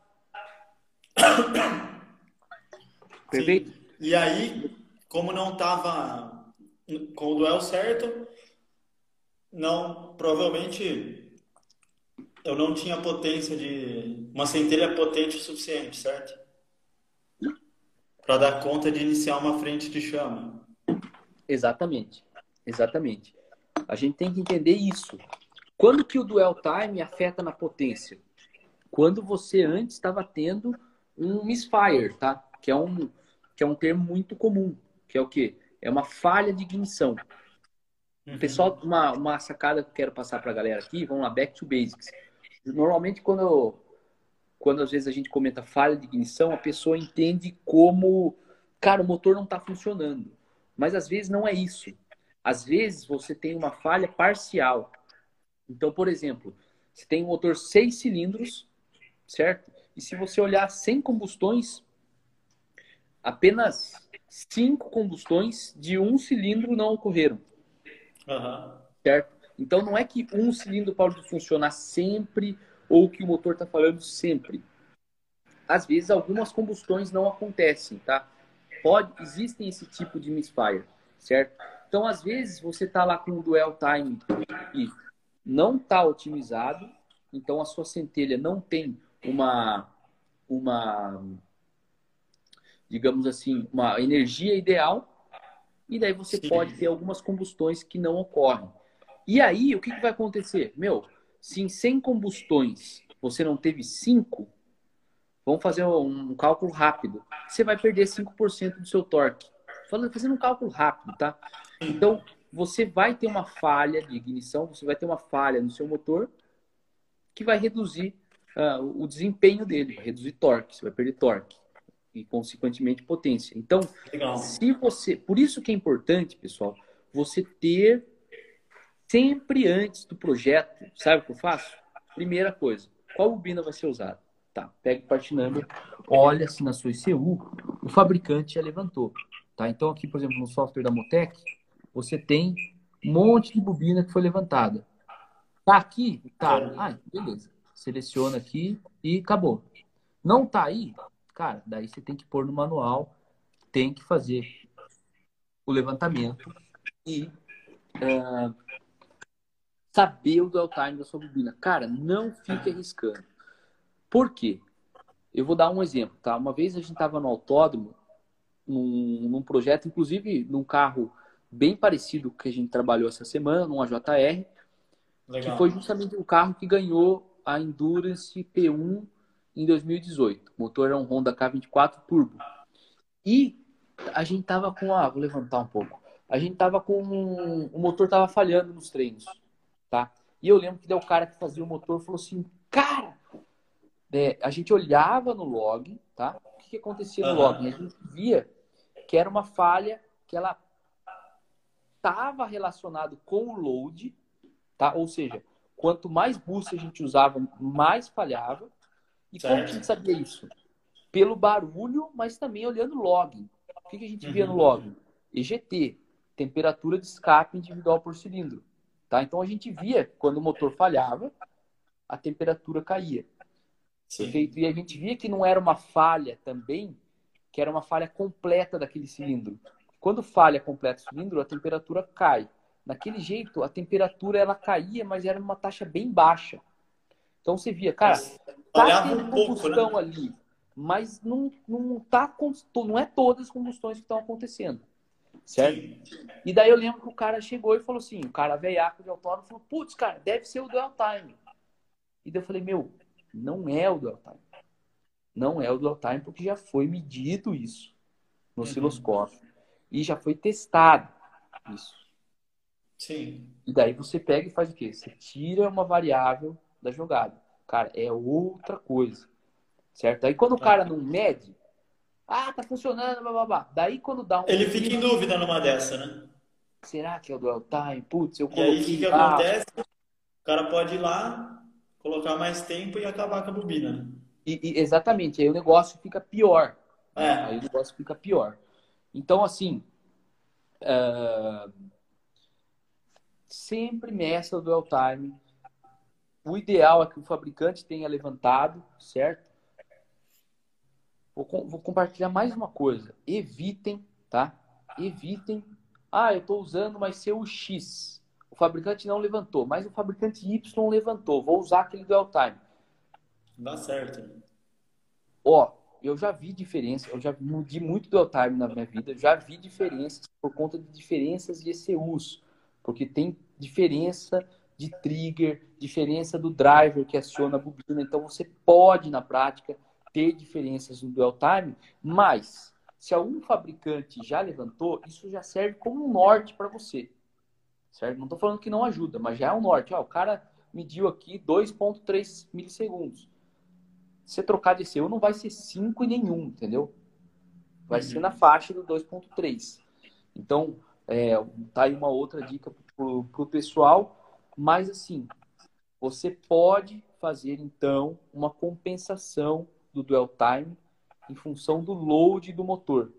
Perfeito? E aí, como não estava com o duel certo, não, provavelmente eu não tinha potência de uma centelha potente o suficiente, certo? Para dar conta de iniciar uma frente de chama. Exatamente, exatamente. A gente tem que entender isso. Quando que o duel time afeta na potência? Quando você antes estava tendo um misfire, tá? Que é um que é um termo muito comum que é o quê? É uma falha de ignição. Uhum. Pessoal, uma, uma sacada que eu quero passar para a galera aqui, vamos lá, back to basics. Normalmente, quando, quando às vezes a gente comenta falha de ignição, a pessoa entende como, cara, o motor não está funcionando. Mas às vezes não é isso. Às vezes você tem uma falha parcial. Então, por exemplo, você tem um motor seis cilindros, certo? E se você olhar 100 combustões, apenas cinco combustões de um cilindro não ocorreram. Uhum. Certo? Então não é que um cilindro pode funcionar sempre ou que o motor está falando sempre. Às vezes algumas combustões não acontecem, tá? Pode, existem esse tipo de misfire, certo? Então às vezes você está lá com o dual time e não está otimizado, então a sua centelha não tem uma uma digamos assim, uma energia ideal, e daí você Sim. pode ter algumas combustões que não ocorrem. E aí, o que, que vai acontecer? Meu, se em 100 combustões você não teve 5, vamos fazer um cálculo rápido. Você vai perder 5% do seu torque. Falando, fazendo um cálculo rápido, tá? Então, você vai ter uma falha de ignição, você vai ter uma falha no seu motor que vai reduzir uh, o desempenho dele, vai reduzir torque, você vai perder torque e, consequentemente, potência. Então, Legal. se você. Por isso que é importante, pessoal, você ter sempre antes do projeto, sabe o que eu faço? Primeira coisa, qual bobina vai ser usada? Tá, pega o part number, olha se na sua ICU o fabricante já levantou. Tá? Então, aqui, por exemplo, no software da Motec, você tem um monte de bobina que foi levantada. Tá aqui? Tá. Ah, beleza. Seleciona aqui e acabou. Não tá aí? Cara, daí você tem que pôr no manual, tem que fazer o levantamento e uh, saber o dwell time da sua bobina. Cara, não fique arriscando. Por quê? Eu vou dar um exemplo, tá? Uma vez a gente estava no autódromo, num, num, projeto, inclusive num carro bem parecido que a gente trabalhou essa semana, num AJR, Legal. que foi justamente o carro que ganhou a Endurance P1 em 2018. O motor era um Honda K24 Turbo. E a gente tava com, ah, vou levantar um pouco. A gente tava com, o motor tava falhando nos treinos, tá? E eu lembro que deu o cara que fazia o motor falou assim, cara, é, a gente olhava no log, tá? O que, que acontecia no uhum. log? A gente via que era uma falha que ela estava relacionado com o load, tá? Ou seja, quanto mais boost a gente usava, mais falhava. E certo. como a gente sabia isso? Pelo barulho, mas também olhando o log. O que, que a gente uhum. via no uhum. log? EGT, temperatura de escape individual por cilindro. Tá? Então a gente via quando o motor falhava, a temperatura caía. Perfeito? E a gente via que não era uma falha também, que era uma falha completa daquele cilindro. Quando falha completa o cilindro, a temperatura cai. Naquele jeito, a temperatura ela caía, mas era uma taxa bem baixa. Então você via, cara, tá tendo um combustão pouco, né? ali, mas não, não, tá, não é todas as combustões que estão acontecendo. Certo? Sim. E daí eu lembro que o cara chegou e falou assim, o cara veiaco de autónomo falou, putz, cara, deve ser o dual time. E daí eu falei, meu, não é o dual time. Não é o dual time porque já foi medido isso no uhum. E já foi testado isso. Sim. E daí você pega e faz o quê? Você tira uma variável da jogada. Cara, é outra coisa. Certo? Aí quando o cara não mede, ah, tá funcionando, blá, blá, blá. Daí quando dá um. Ele fica em dúvida numa dessa, né? Será que é o dual time? Putz, eu coloquei. E aí o que, que acontece? O cara pode ir lá, colocar mais tempo e acabar com a bobina. E, e, exatamente, aí o negócio fica pior. É. Aí o negócio fica pior. Então, assim, uh, sempre meça o dual time. O ideal é que o fabricante tenha levantado, certo? Vou, vou compartilhar mais uma coisa. Evitem, tá? Evitem. Ah, eu estou usando, mas ser o X fabricante não levantou, mas o fabricante Y levantou. Vou usar aquele dual time. Dá certo. Ó, eu já vi diferença, eu já mudei muito dual time na minha vida, já vi diferenças por conta de diferenças de ECUs, porque tem diferença de trigger, diferença do driver que aciona a bobina, então você pode na prática ter diferenças no dual time, mas se algum fabricante já levantou, isso já serve como um norte para você certo? Não estou falando que não ajuda, mas já é um norte. Ó, o cara mediu aqui 2,3 milissegundos. Se você trocar de ECU, não vai ser 5 e nenhum, entendeu? Vai uhum. ser na faixa do 2,3. Então, é, tá aí uma outra dica para o pessoal. Mas, assim, você pode fazer, então, uma compensação do dwell time em função do load do motor.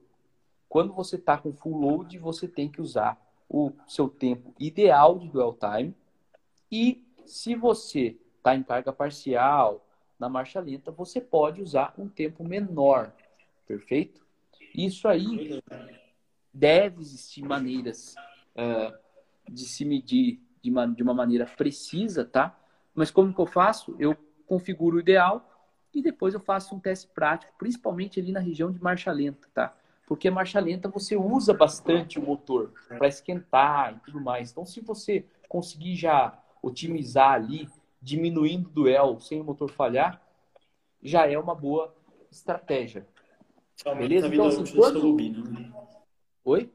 Quando você está com full load, você tem que usar o seu tempo ideal de dwell time. E se você está em carga parcial, na marcha lenta, você pode usar um tempo menor. Perfeito? Isso aí deve existir maneiras uh, de se medir de uma, de uma maneira precisa, tá? Mas como que eu faço? Eu configuro o ideal e depois eu faço um teste prático, principalmente ali na região de marcha lenta, tá? porque a marcha lenta você usa bastante o motor para esquentar e tudo mais. Então, se você conseguir já otimizar ali diminuindo o duel sem o motor falhar, já é uma boa estratégia. Beleza? Então, assim, quando... bobina, né? Oi?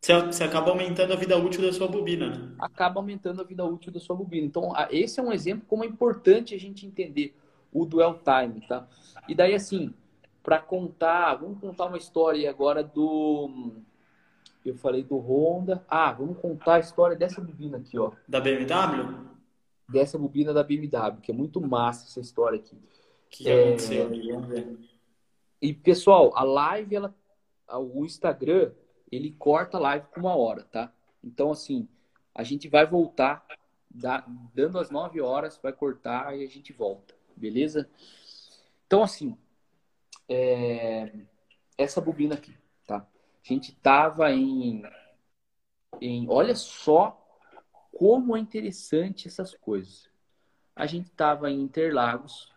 Você acaba aumentando a vida útil da sua bobina, né? Acaba aumentando a vida útil da sua bobina. Então, esse é um exemplo como é importante a gente entender o dual time, tá? E daí, assim, para contar, vamos contar uma história agora do. Eu falei do Honda. Ah, vamos contar a história dessa bobina aqui, ó. Da BMW? Dessa bobina da BMW, que é muito massa essa história aqui. Que, é... aconteceu? E, pessoal, a live, ela, o Instagram, ele corta a live com uma hora, tá? Então, assim, a gente vai voltar, dando as 9 horas, vai cortar e a gente volta, beleza? Então, assim, é, essa bobina aqui, tá? A gente tava em, em. Olha só como é interessante essas coisas. A gente tava em Interlagos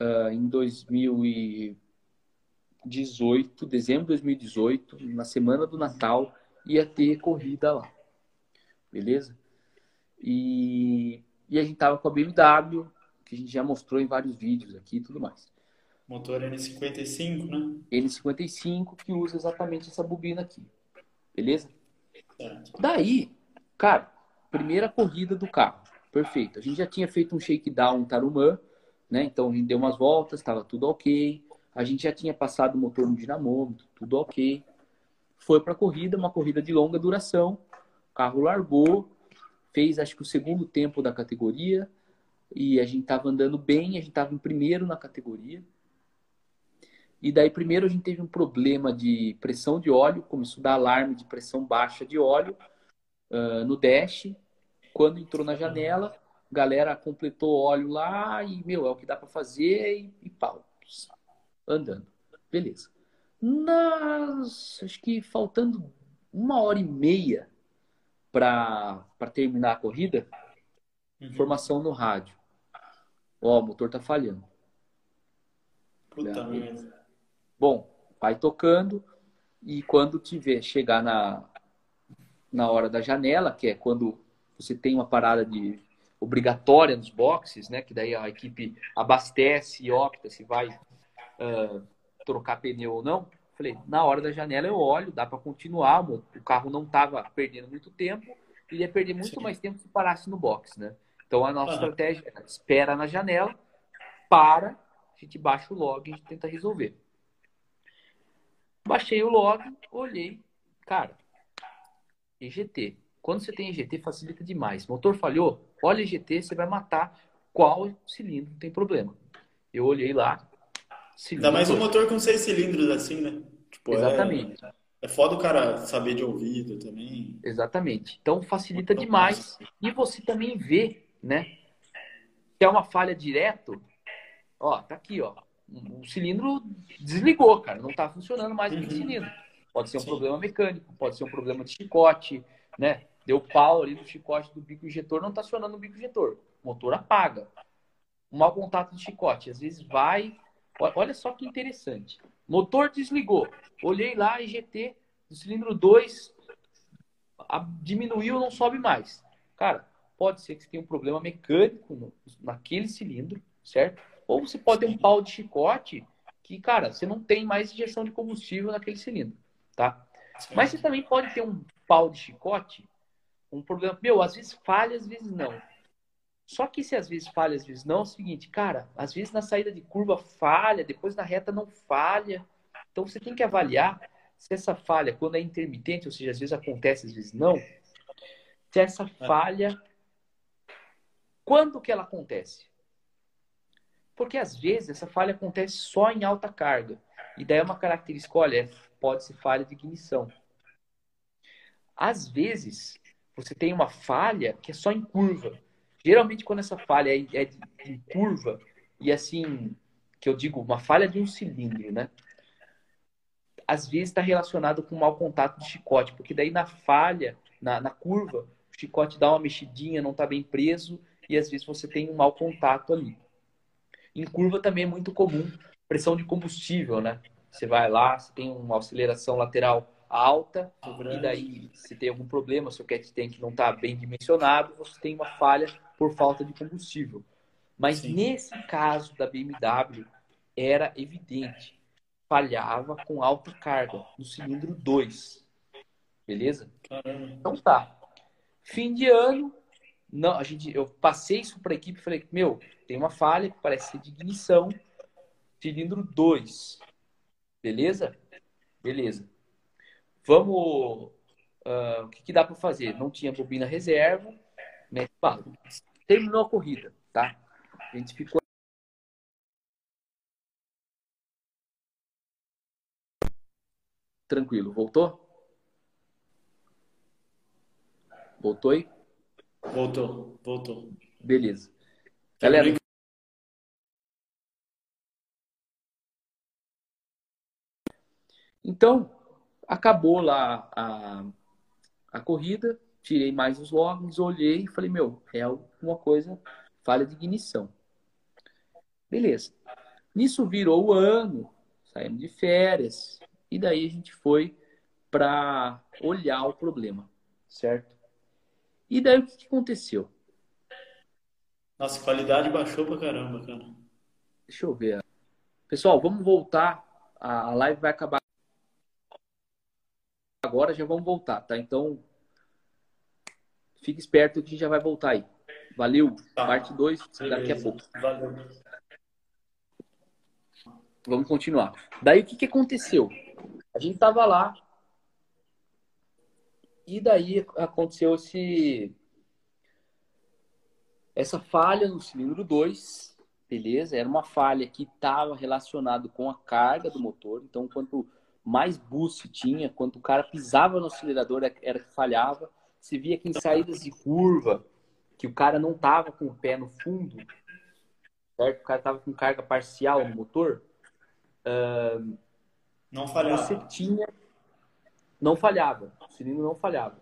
uh, em 2018, dezembro de 2018, na semana do Natal, ia ter corrida lá. Beleza? E, e a gente tava com a BMW, que a gente já mostrou em vários vídeos aqui e tudo mais. Motor N55, né? N55 que usa exatamente essa bobina aqui. Beleza? Certo. Daí, cara, primeira corrida do carro. Perfeito. A gente já tinha feito um shakedown Tarumã, né? Então a gente deu umas voltas, estava tudo ok. A gente já tinha passado o motor no dinamômetro, tudo ok. Foi para a corrida, uma corrida de longa duração. O carro largou, fez acho que o segundo tempo da categoria e a gente estava andando bem, a gente estava em primeiro na categoria. E daí, primeiro, a gente teve um problema de pressão de óleo, começou a dar alarme de pressão baixa de óleo uh, no dash. Quando entrou na janela, a galera completou o óleo lá e, meu, é o que dá para fazer e, e pau. Andando. Beleza. Nas, acho que faltando uma hora e meia para terminar a corrida, uhum. informação no rádio. Ó, o motor tá falhando. Puta merda. Bom, vai tocando e quando tiver chegar na, na hora da janela, que é quando você tem uma parada de obrigatória nos boxes, né? Que daí a equipe abastece e opta se vai uh, trocar pneu ou não. Falei, na hora da janela eu olho, dá para continuar. O carro não estava perdendo muito tempo, ele ia perder muito Sim. mais tempo se parasse no box, né? Então a nossa estratégia é espera na janela, para, a gente baixa o log e a gente tenta resolver. Baixei o log, olhei, cara, EGT. Quando você tem EGT, facilita demais. Motor falhou, olha EGT, você vai matar qual cilindro tem problema. Eu olhei lá. Ainda mais um motor com seis cilindros assim, né? Tipo, é Exatamente. É, é foda o cara saber de ouvido também. Exatamente. Então facilita demais. E você também vê, né? Se é uma falha direto, ó, tá aqui, ó o cilindro desligou, cara, não está funcionando mais aquele uhum. cilindro. Pode ser um Sim. problema mecânico, pode ser um problema de chicote, né? Deu pau ali no chicote do bico injetor, não está acionando o bico injetor. O motor apaga. Um mau contato de chicote, às vezes vai. Olha só que interessante. Motor desligou. Olhei lá, IGT do cilindro 2 diminuiu, não sobe mais. Cara, pode ser que você tenha um problema mecânico no, naquele cilindro, certo? Ou você pode ter um pau de chicote que, cara, você não tem mais injeção de combustível naquele cilindro, tá? Mas você também pode ter um pau de chicote, um problema. Meu, às vezes falha, às vezes não. Só que se às vezes falha, às vezes não, é o seguinte, cara, às vezes na saída de curva falha, depois na reta não falha. Então você tem que avaliar se essa falha, quando é intermitente, ou seja, às vezes acontece, às vezes não, se essa é. falha, quando que ela acontece? Porque às vezes essa falha acontece só em alta carga. E daí é uma característica, olha, pode ser falha de ignição. Às vezes, você tem uma falha que é só em curva. Geralmente, quando essa falha é, é em curva, e assim, que eu digo, uma falha de um cilindro, né? Às vezes está relacionado com mau contato de chicote, porque daí na falha, na, na curva, o chicote dá uma mexidinha, não está bem preso, e às vezes você tem um mau contato ali. Em curva também é muito comum pressão de combustível, né? Você vai lá, você tem uma aceleração lateral alta, e daí se tem algum problema, seu cat tank não está bem dimensionado, você tem uma falha por falta de combustível. Mas Sim. nesse caso da BMW, era evidente. Falhava com alta carga no cilindro 2. Beleza? Então tá. Fim de ano, não, a gente, eu passei isso para a equipe e falei, meu, tem uma falha que parece ser de ignição, cilindro 2. Beleza? Beleza. Vamos. Uh, o que, que dá para fazer? Não tinha bobina reserva, mete bala. Terminou a corrida, tá? A gente ficou. Tranquilo, voltou? Voltou aí? Voltou, voltou. Beleza. Galera, então, acabou lá a, a corrida, tirei mais os logs, olhei e falei, meu, é alguma coisa, falha de ignição. Beleza. Nisso virou o ano, saímos de férias, e daí a gente foi para olhar o problema, certo? E daí o que, que aconteceu? Nossa, qualidade baixou pra caramba, cara. Deixa eu ver. Pessoal, vamos voltar. A live vai acabar agora, já vamos voltar, tá? Então, fique esperto que já vai voltar aí. Valeu. Tá. Parte 2 daqui a pouco. Valeu. Vamos continuar. Daí o que, que aconteceu? A gente tava lá e daí aconteceu esse essa falha no cilindro 2, beleza? Era uma falha que estava relacionada com a carga do motor. Então, quanto mais boost tinha, quanto o cara pisava no acelerador, era que falhava. Se via que em saídas de curva, que o cara não tava com o pé no fundo, certo? O cara tava com carga parcial no motor. Uh, não falhava. Você tinha não falhava. O cilindro não falhava.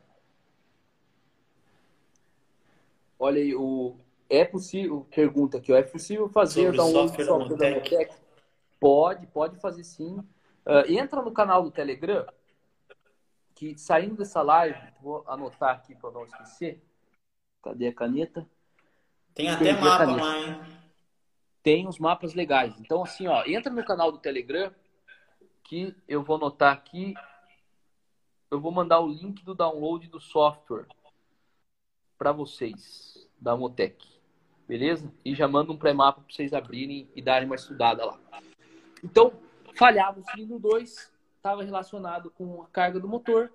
Olha aí, o... é possível, pergunta aqui, ó, é possível fazer Sobre download software, software da Motec? Pode, pode fazer sim. Uh, entra no canal do Telegram, que saindo dessa live, vou anotar aqui para não esquecer. Cadê a caneta? Tem até mapa lá, hein? Tem os mapas legais. Então, assim, ó, entra no canal do Telegram, que eu vou anotar aqui eu vou mandar o link do download do software para vocês da Motec. Beleza? E já mando um pré-mapa para vocês abrirem e darem uma estudada lá. Então, falhava o cilindro 2, estava relacionado com a carga do motor.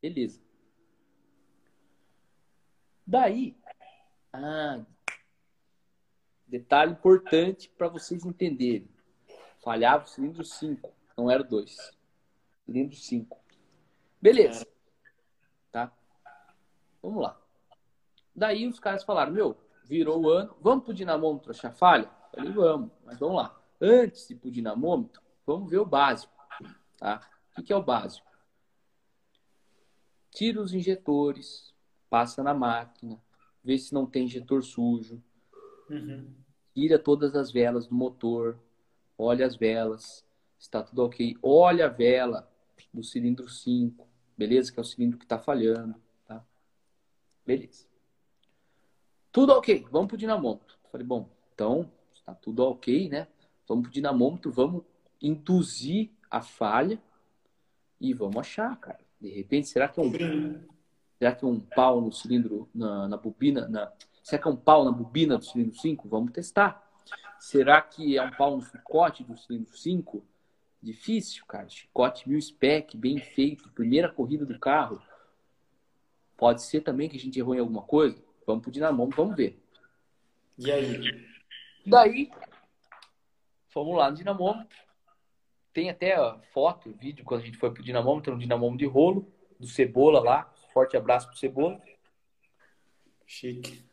Beleza. Daí, ah, detalhe importante para vocês entenderem. Falhava o cilindro 5, não era o 2. Cilindro 5. Beleza. Tá? Vamos lá. Daí os caras falaram, meu, virou o ano, vamos pro dinamômetro achar falha? Falei, vamos, mas vamos lá. Antes de ir pro dinamômetro, vamos ver o básico. Tá? O que é o básico? Tira os injetores, passa na máquina, vê se não tem injetor sujo, uhum. tira todas as velas do motor, olha as velas, está tudo ok. Olha a vela do cilindro 5, beleza? Que é o cilindro que está falhando, tá? Beleza. Tudo ok, vamos pro dinamômetro. Falei, bom, então, está tudo ok, né? Vamos pro dinamômetro, vamos induzir a falha e vamos achar, cara. De repente, será que é um, será que é um pau no cilindro, na, na bobina, na, será que é um pau na bobina do cilindro 5? Vamos testar. Será que é um pau no chicote do cilindro 5? Difícil, cara. Chicote mil spec, bem feito, primeira corrida do carro. Pode ser também que a gente errou em alguma coisa. Vamos pro dinamômetro, vamos ver. E aí? Daí, fomos lá no dinamômetro. Tem até foto, vídeo, quando a gente foi pro dinamômetro, um dinamômetro de rolo, do Cebola lá. Forte abraço pro Cebola. Chique.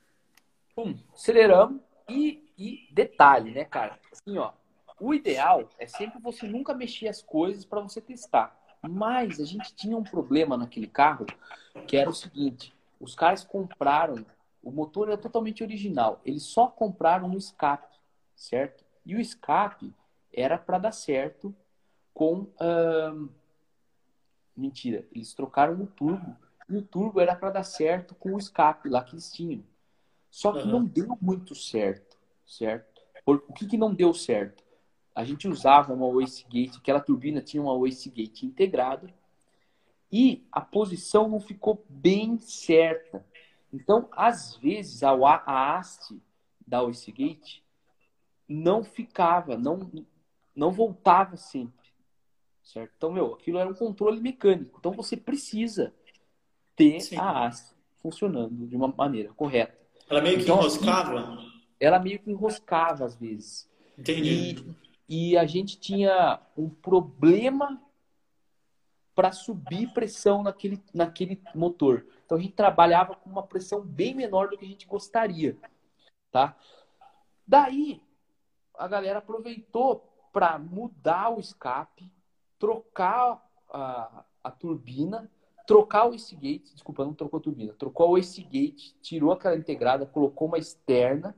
Pum, aceleramos. E, e detalhe, né, cara? Assim, ó, o ideal é sempre você nunca mexer as coisas para você testar. Mas a gente tinha um problema naquele carro que era o seguinte: os caras compraram, o motor era totalmente original, eles só compraram no escape, certo? E o escape era para dar certo com. Hum... Mentira, eles trocaram no turbo. E o turbo era para dar certo com o escape lá que eles tinham. Só que uhum. não deu muito certo, certo? Por, o que, que não deu certo? A gente usava uma Wastegate, aquela turbina tinha uma Wastegate integrada e a posição não ficou bem certa. Então, às vezes, a, a haste da Wastegate não ficava, não, não voltava sempre. Certo? Então, meu, aquilo era um controle mecânico. Então, você precisa ter Sim. a haste funcionando de uma maneira correta. Ela meio que então, assim, enroscava? ela meio que enroscava às vezes. Entendi. E, e a gente tinha um problema para subir pressão naquele, naquele motor. Então a gente trabalhava com uma pressão bem menor do que a gente gostaria, tá? Daí a galera aproveitou para mudar o escape, trocar a, a turbina, trocar o Wastegate, desculpa, não trocou a turbina, trocou o Wastegate, tirou aquela integrada, colocou uma externa,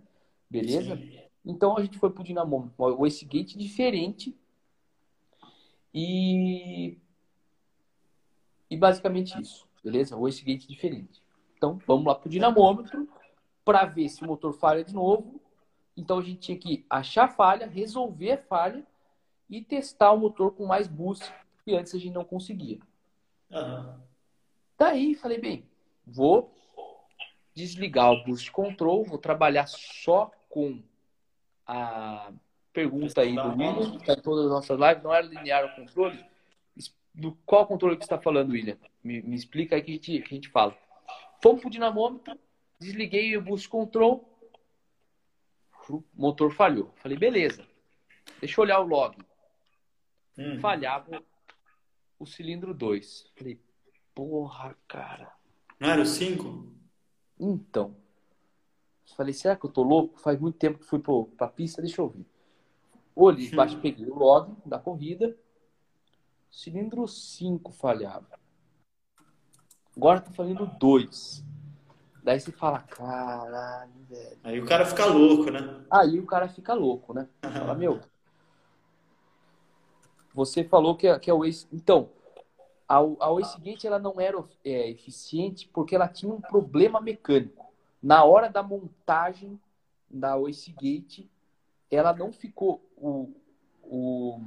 beleza? Sim. Então a gente foi pro Dinamo, o Wastegate diferente e e basicamente isso, beleza? O Wastegate diferente. Então, vamos lá pro dinamômetro para ver se o motor falha de novo. Então, a gente tinha que achar a falha, resolver a falha e testar o motor com mais boost, que antes a gente não conseguia. Uhum. Daí, falei, bem, vou desligar o boost control, vou trabalhar só com a pergunta aí do William, que está em todas as nossas lives, não era linear o controle, do qual controle que você está falando, William? Me, me, explica aí que a, gente, que a gente fala. Fomos pro dinamômetro, desliguei o boost control, o motor falhou. Falei, beleza, deixa eu olhar o log. Hum. Falhava o cilindro 2. Falei, porra, cara. Não era o 5? Então. Falei, será que eu tô louco? Faz muito tempo que fui pro, pra pista, deixa eu ver. Olhei, hum. peguei o log da corrida Cilindro 5 falhava. Agora tá falhando 2. Daí você fala, caralho, velho. Aí o cara fica louco, né? Aí o cara fica louco, né? Fala, meu. Você falou que, é, que é o Ace. Então, a, a Wastegate ela não era é, eficiente porque ela tinha um problema mecânico. Na hora da montagem da Wastegate, ela não ficou. O, o,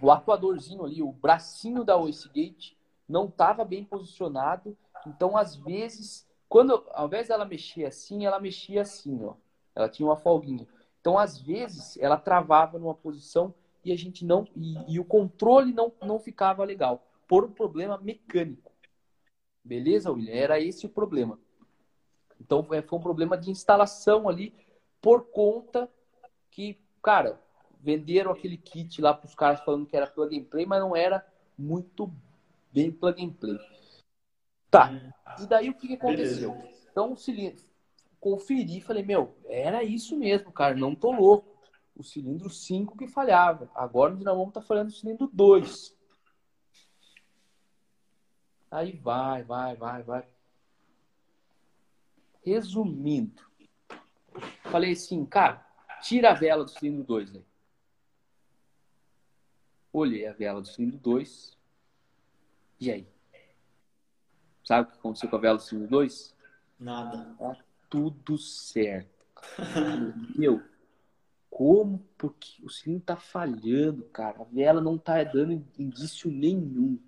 o atuadorzinho ali, o bracinho da Wastegate não estava bem posicionado. Então, às vezes, quando ao invés dela mexer assim, ela mexia assim, ó. Ela tinha uma folguinha. Então, às vezes, ela travava numa posição e a gente não e, e o controle não não ficava legal por um problema mecânico. Beleza, William? Era esse o problema. Então, é, foi um problema de instalação ali por conta que, cara, venderam aquele kit lá para os caras falando que era plug and play, mas não era muito bem plug and play. Tá. E daí o que, que aconteceu? Beleza. Então o cilindro, conferi, falei, meu, era isso mesmo, cara, não tô louco. O cilindro 5 que falhava. Agora o dinamômetro tá falhando o cilindro 2. Aí vai, vai, vai, vai. Resumindo, falei assim, cara, tira a vela do cilindro 2 aí. Olhei a vela do cilindro 2. E aí? Sabe o que aconteceu com a vela cilindro 2? Nada. Tá tudo certo. Meu, como? Porque o cilindro tá falhando, cara. A vela não tá dando indício nenhum.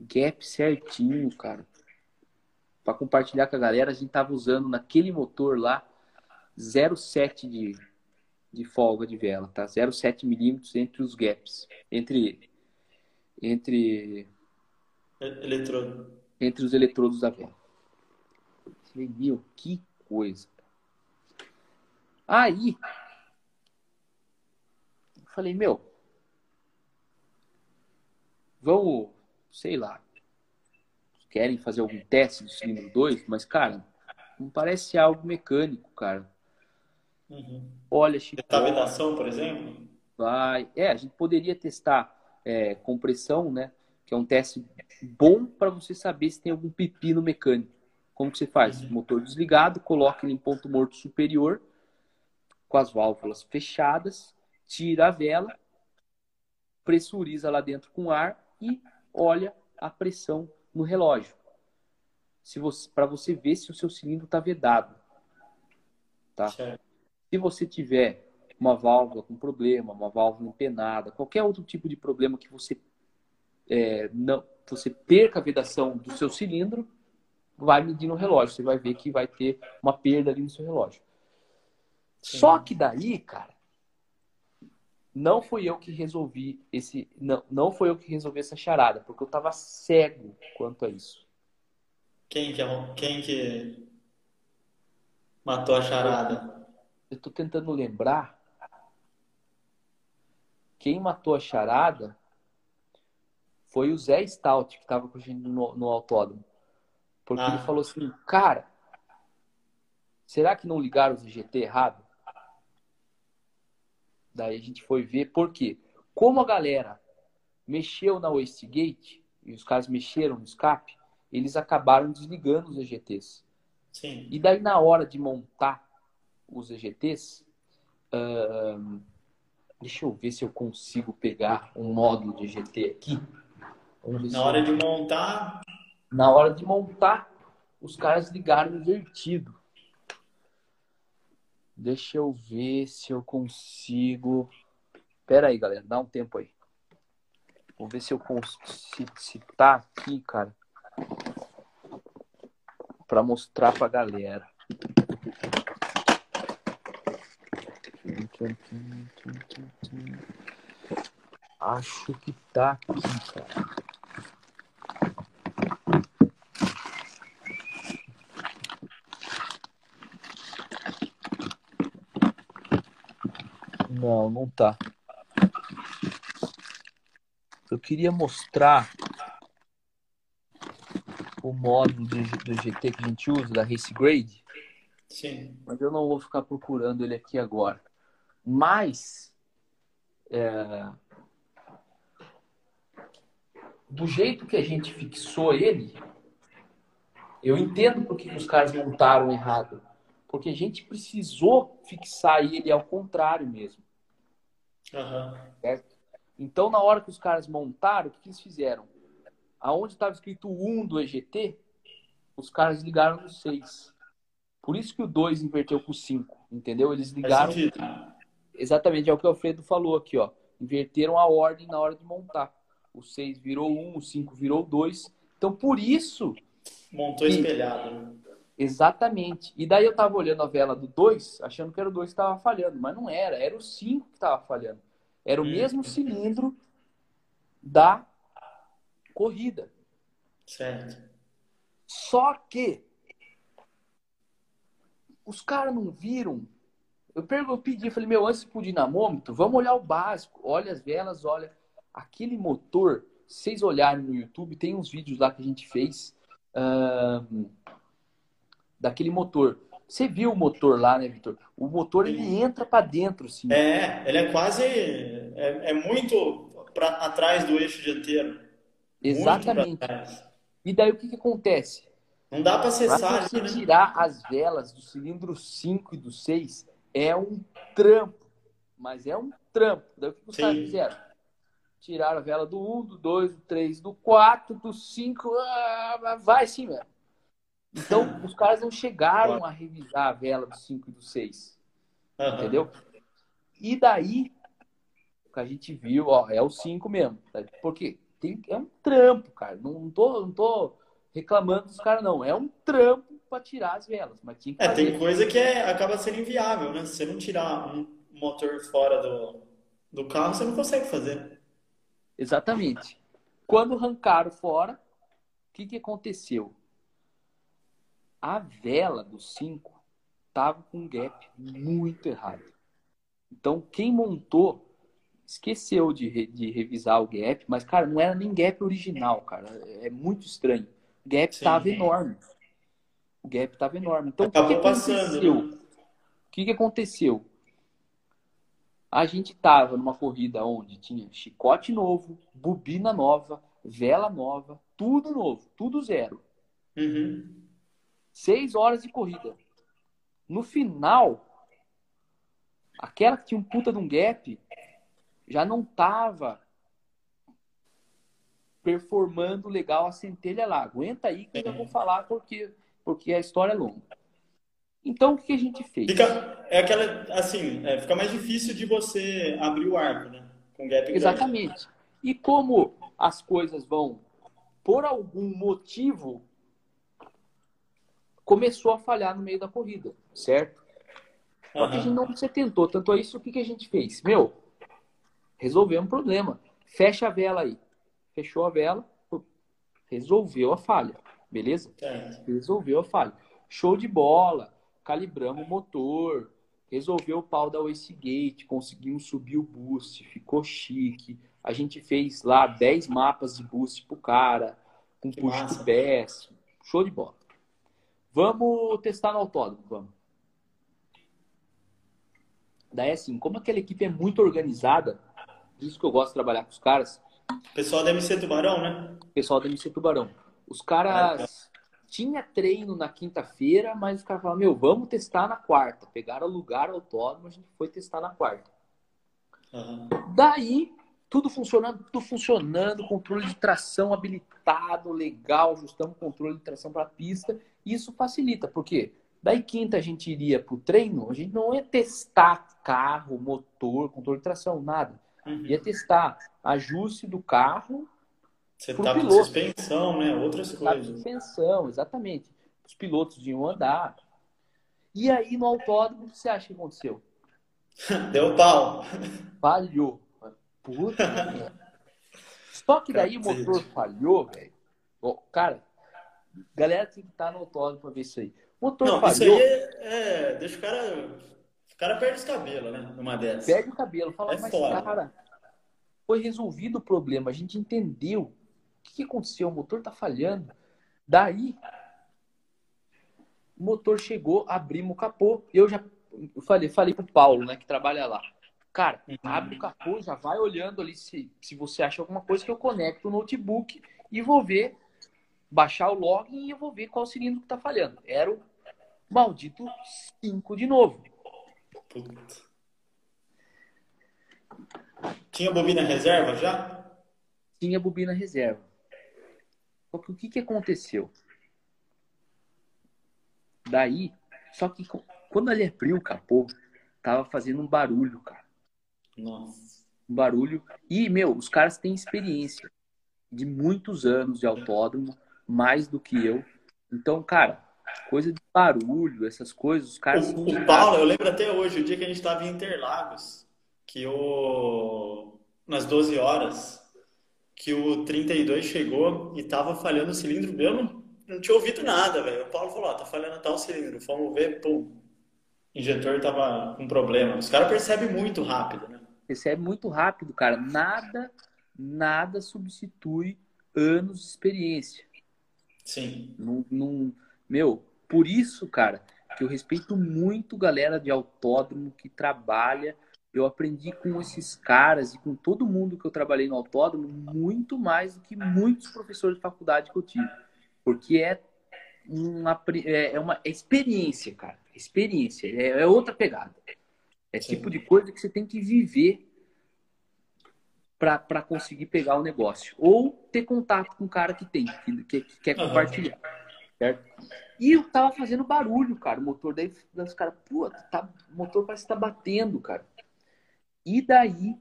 Gap certinho, cara. Para compartilhar com a galera, a gente tava usando naquele motor lá 0,7 de de folga de vela, tá? 0,7 milímetros entre os gaps, entre entre eletrodo, entre os eletrodos da vela. Falei, meu, que coisa. Aí, falei, meu, vamos, sei lá, querem fazer algum teste do cilindro 2, mas, cara, não parece algo mecânico, cara. Uhum. Olha, Chico. Retavedação, por exemplo? Vai. É, a gente poderia testar é, compressão, né? Que é um teste bom para você saber se tem algum pepino mecânico. Como que você faz? Uhum. Motor desligado, coloca ele em ponto morto superior, com as válvulas fechadas, tira a vela, pressuriza lá dentro com ar e olha a pressão no relógio. Se você, para você ver se o seu cilindro está vedado. tá? Se você tiver uma válvula com problema, uma válvula empenada, qualquer outro tipo de problema que você é, não, você perca a vedação do seu cilindro, vai medir no relógio. Você vai ver que vai ter uma perda ali no seu relógio. Sim. Só que daí, cara, não fui eu que resolvi esse. Não, não foi eu que resolvi essa charada, porque eu tava cego quanto a isso. Quem que, é quem que matou a charada? Eu tô tentando lembrar. Quem matou a charada foi o Zé Stout, que estava com a gente no, no autódromo. Porque ah. ele falou assim, cara, será que não ligaram o GT errado? Daí a gente foi ver por quê. Como a galera mexeu na Westgate, e os caras mexeram no escape, eles acabaram desligando os EGTs. Sim. E daí na hora de montar os EGTs, deixa eu ver se eu consigo pegar um módulo de EGT aqui. Na hora de montar. Na hora de montar, os caras ligaram invertido. Deixa eu ver se eu consigo. Pera aí, galera, dá um tempo aí. Vou ver se eu consigo. Tá aqui, cara. Pra mostrar pra galera. Acho que tá aqui, cara. Tá. Eu queria mostrar o módulo do, do GT que a gente usa, da Race Grade. Sim. Mas eu não vou ficar procurando ele aqui agora. Mas, é... do jeito que a gente fixou ele, eu entendo porque os caras montaram errado. Porque a gente precisou fixar ele ao contrário mesmo. Uhum. Então, na hora que os caras montaram, o que, que eles fizeram? Aonde estava escrito 1 do EGT, os caras ligaram no 6. Por isso que o 2 inverteu para o 5, entendeu? Eles ligaram. Exatamente, é o que o Alfredo falou aqui, ó. Inverteram a ordem na hora de montar. O 6 virou 1, o 5 virou 2. Então, por isso. Montou espelhado. Exatamente. E daí eu tava olhando a vela do 2, achando que era o 2 que tava falhando, mas não era, era o 5 que tava falhando. Era o hum. mesmo cilindro da corrida. Certo. Só que os caras não viram. Eu, eu pedi, falei, meu, antes pro dinamômetro, vamos olhar o básico. Olha as velas, olha. Aquele motor, vocês olharem no YouTube, tem uns vídeos lá que a gente fez. Uh, daquele motor. Você viu o motor lá, né, Vitor? O motor ele entra para dentro, assim. É, ele é quase é, é muito para atrás do eixo dianteiro. Exatamente. E daí o que, que acontece? Não dá para acessar. Pra você né? tirar as velas do cilindro 5 e do 6 é um trampo. Mas é um trampo. Daí o que os caras fizeram? Tiraram a vela do 1, do 2, do 3, do 4, do 5. Ah, vai sim, velho. Então, os caras não chegaram a revisar a vela do 5 e do 6. Uhum. Entendeu? E daí, o que a gente viu, ó, é o 5 mesmo. Tá? Porque tem, é um trampo, cara. Não, não, tô, não tô reclamando dos caras, não. É um trampo para tirar as velas. Mas tinha que é, tem coisa que é, acaba sendo inviável, né? Se você não tirar um motor fora do, do carro, você não consegue fazer. Exatamente. Quando arrancaram fora, o que, que aconteceu? A vela do 5 estava com um gap muito errado. Então, quem montou esqueceu de, re, de revisar o gap, mas, cara, não era nem gap original, cara. É muito estranho. O gap estava enorme. O gap estava enorme. Então, o que, que aconteceu? Né? O que, que aconteceu? A gente estava numa corrida onde tinha chicote novo, bobina nova, vela nova, tudo novo, tudo zero. Uhum. Seis horas de corrida. No final, aquela que tinha um puta de um gap já não tava performando legal a centelha lá. Aguenta aí que eu já vou falar porque, porque a história é longa. Então, o que a gente fez? Fica, é aquela, assim, é, fica mais difícil de você abrir o arco, né? Com gap Exatamente. Grande. E como as coisas vão, por algum motivo, começou a falhar no meio da corrida, certo? Só uhum. que a gente não se tentou. Tanto é isso, o que, que a gente fez? Meu, resolveu um problema. Fecha a vela aí. Fechou a vela, resolveu a falha. Beleza? É. Resolveu a falha. Show de bola. Calibramos o motor. Resolveu o pau da Wastegate. Conseguimos subir o boost. Ficou chique. A gente fez lá 10 mapas de boost pro cara. Com que push to pass. Show de bola. Vamos testar no autódromo, vamos. Daí, assim, como aquela equipe é muito organizada, isso que eu gosto de trabalhar com os caras. Pessoal da MC Tubarão, né? Pessoal da MC Tubarão. Os caras tinha treino na quinta-feira, mas os caras falaram, meu, vamos testar na quarta. Pegaram lugar autódromo, a gente foi testar na quarta. Uhum. Daí, tudo funcionando, tudo funcionando, controle de tração habilitado, legal, ajustamos o controle de tração para a pista. Isso facilita, porque daí quinta a gente iria para o treino, a gente não ia testar carro, motor, controle de tração, nada. Uhum. Ia testar ajuste do carro. Você tá com suspensão, né? Outras coisas. Suspensão, exatamente. Os pilotos iam andar. E aí no autódromo, o que você acha que aconteceu? [laughs] Deu pau. Falhou. Puta [laughs] Só que daí o motor falhou, velho. Cara, galera tem que estar no autódromo pra ver isso aí. O motor Não, falhou. Isso aí é, é, deixa o cara o cara perde os cabelos, né? Numa dessas. Perde o cabelo. Fala, é mas foda. cara, foi resolvido o problema. A gente entendeu o que aconteceu. O motor tá falhando. Daí, o motor chegou, abrimos o capô. Eu já falei, falei pro Paulo, né, que trabalha lá. Cara, uhum. abre o capô, já vai olhando ali se, se você acha alguma coisa que eu conecto o notebook e vou ver, baixar o login e eu vou ver qual cilindro que tá falhando. Era o maldito 5 de novo. Puta. Tinha bobina reserva já? Tinha bobina reserva. Só que o que, que aconteceu? Daí, só que quando ele abriu o capô, tava fazendo um barulho, cara. Nossa. Um barulho. E, meu, os caras têm experiência de muitos anos de autódromo, mais do que eu. Então, cara, coisa de barulho, essas coisas, os caras. O, o Paulo, eu lembro até hoje, o dia que a gente estava em Interlagos, que o. nas 12 horas, que o 32 chegou e tava falhando o cilindro. Eu não, não tinha ouvido nada, velho. O Paulo falou: ó, tá falhando tal cilindro. Fomos ver, pum. O injetor tava com problema. Os caras percebem muito rápido, né? Percebe muito rápido, cara. Nada, nada substitui anos de experiência. Sim. Não, não, meu, por isso, cara, que eu respeito muito galera de autódromo que trabalha. Eu aprendi com esses caras e com todo mundo que eu trabalhei no autódromo muito mais do que muitos professores de faculdade que eu tive. Porque é uma, é, é uma experiência, cara. Experiência. É, é outra pegada. É Sim. tipo de coisa que você tem que viver para conseguir pegar o negócio. Ou ter contato com o cara que tem, que, que, que quer uhum. compartilhar. Certo? E eu tava fazendo barulho, cara, o motor. Daí os caras, pô, tá, o motor parece que tá batendo, cara. E daí,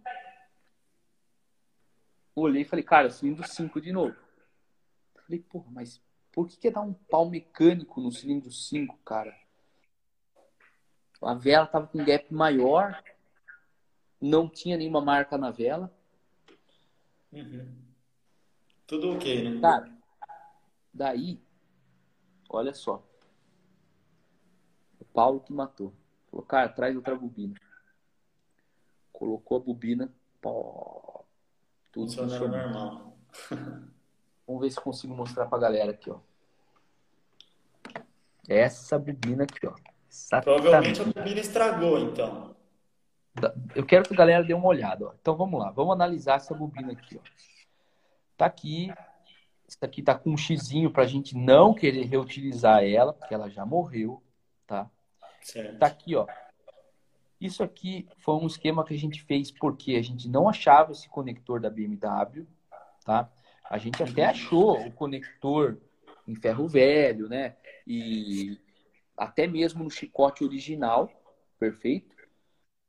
olhei e falei, cara, cilindro 5 de novo. Falei, porra, mas por que quer dar um pau mecânico no cilindro 5, cara? A vela tava com um gap maior, não tinha nenhuma marca na vela. Uhum. Tudo ok, né? Cara, daí Olha só. O Paulo que matou. Falou, cara, traz outra bobina. Colocou a bobina. Tudo funcionando normal. [laughs] Vamos ver se consigo mostrar pra galera aqui, ó. Essa bobina aqui, ó. Exatamente. Provavelmente a bobina estragou, então. Eu quero que a galera dê uma olhada. Ó. Então vamos lá, vamos analisar essa bobina aqui. Ó. Tá aqui essa aqui tá com um xizinho para a gente não querer reutilizar ela, porque ela já morreu, tá? Certo. Tá aqui, ó. Isso aqui foi um esquema que a gente fez porque a gente não achava esse conector da BMW, tá? A gente até achou o conector em ferro velho, né? E até mesmo no chicote original, perfeito?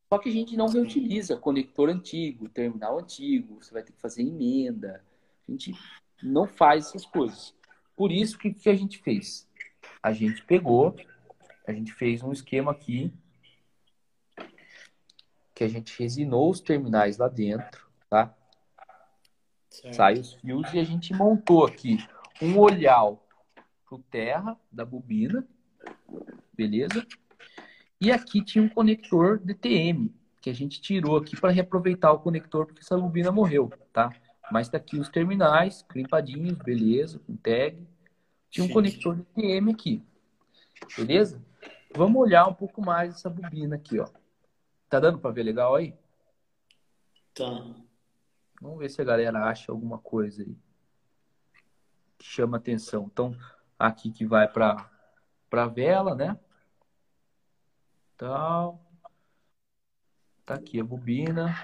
Só que a gente não reutiliza conector antigo, terminal antigo, você vai ter que fazer emenda. A gente não faz essas coisas. Por isso, que, que a gente fez? A gente pegou, a gente fez um esquema aqui que a gente resinou os terminais lá dentro, tá? Certo. Sai os fios e a gente montou aqui um olhal pro terra da bobina, beleza? E aqui tinha um conector DTM que a gente tirou aqui para reaproveitar o conector porque essa bobina morreu, tá? Mas tá aqui os terminais, crimpadinhos, beleza, com tag. Tinha um Sim. conector DTM aqui, beleza? Vamos olhar um pouco mais essa bobina aqui, ó. Tá dando para ver legal aí? Tá. Vamos ver se a galera acha alguma coisa aí que chama atenção. Então, aqui que vai para para vela, né? Tal. Tá aqui a bobina.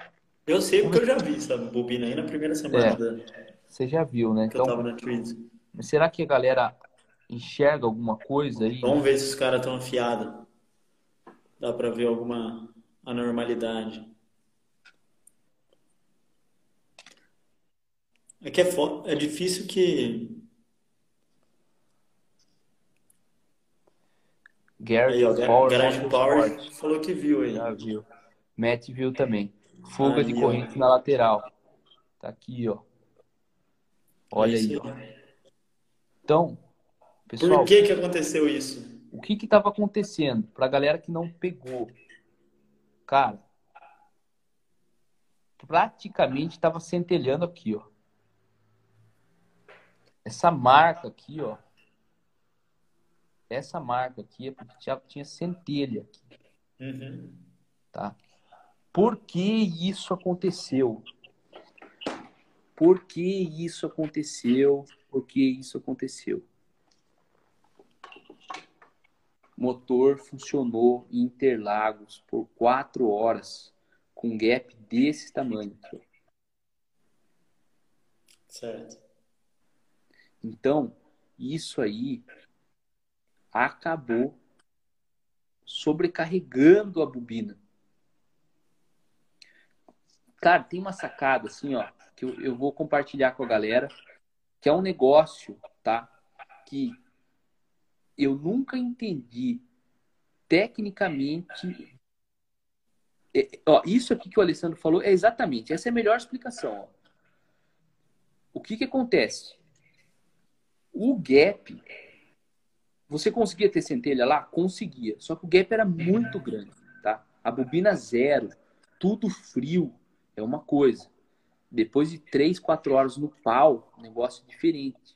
Eu sei porque eu já vi essa bobina aí na primeira semana. É, da... Você já viu, né? Que então, eu tava na. Será que a galera enxerga alguma coisa aí? Vamos ver se os caras estão afiados. Dá para ver alguma a normalidade. É que é, é difícil que. Aí, ó, Power, Garage Power falou que viu aí. Já viu. Matt viu também. Fuga aí, de corrente ó. na lateral. Tá aqui, ó. Olha aí, ó. Então, pessoal. Por que que aconteceu isso? O que que estava acontecendo? Para a galera que não pegou, Cara, praticamente estava centelhando aqui, ó. Essa marca aqui, ó. Essa marca aqui é porque tinha, tinha centelha aqui. Uhum. Tá? Por que isso aconteceu? Por que isso aconteceu? Por que isso aconteceu? motor funcionou em Interlagos por quatro horas com um gap desse tamanho. Certo. Então, isso aí acabou sobrecarregando a bobina. Cara, tem uma sacada assim, ó, que eu, eu vou compartilhar com a galera, que é um negócio, tá? Que eu nunca entendi tecnicamente. É, ó, isso aqui que o Alessandro falou é exatamente, essa é a melhor explicação. Ó. O que, que acontece? O gap, você conseguia ter centelha lá? Conseguia. Só que o gap era muito grande, tá? A bobina zero, tudo frio, é uma coisa. Depois de três, quatro horas no pau, negócio diferente.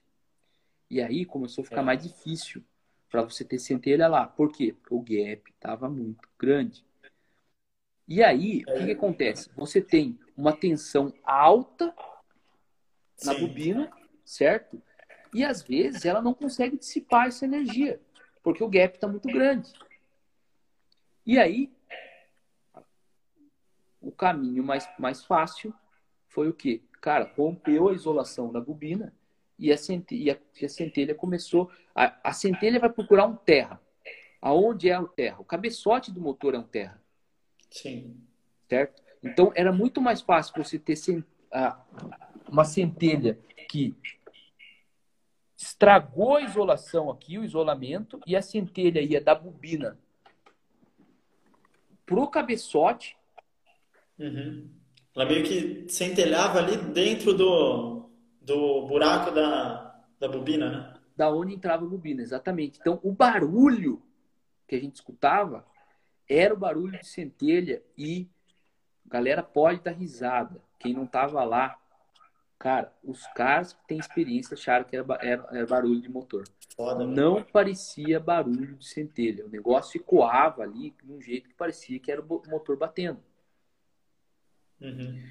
E aí começou a ficar é. mais difícil para você ter centelha lá. Por quê? Porque o gap estava muito grande. E aí, o que, que, acontece? Você tem uma tensão alta na Sim. bobina, certo? E às vezes ela não consegue dissipar essa energia, porque o gap está muito grande. E aí, o caminho mais, mais fácil foi o quê? Cara, rompeu a isolação da bobina e a centelha, e a, centelha começou. A, a centelha vai procurar um terra. Aonde é o terra? O cabeçote do motor é um terra. Sim. Certo? Então era muito mais fácil você ter uma centelha que estragou a isolação aqui, o isolamento, e a centelha ia da bobina pro cabeçote. Uhum. Ela meio que centelhava ali dentro do, do buraco da, da bobina, né? Da onde entrava a bobina, exatamente. Então, o barulho que a gente escutava era o barulho de centelha e a galera pode dar risada. Quem não tava lá, cara, os caras que têm experiência acharam que era, era, era barulho de motor. Foda, não mano. parecia barulho de centelha. O negócio ecoava ali de um jeito que parecia que era o motor batendo. Uhum.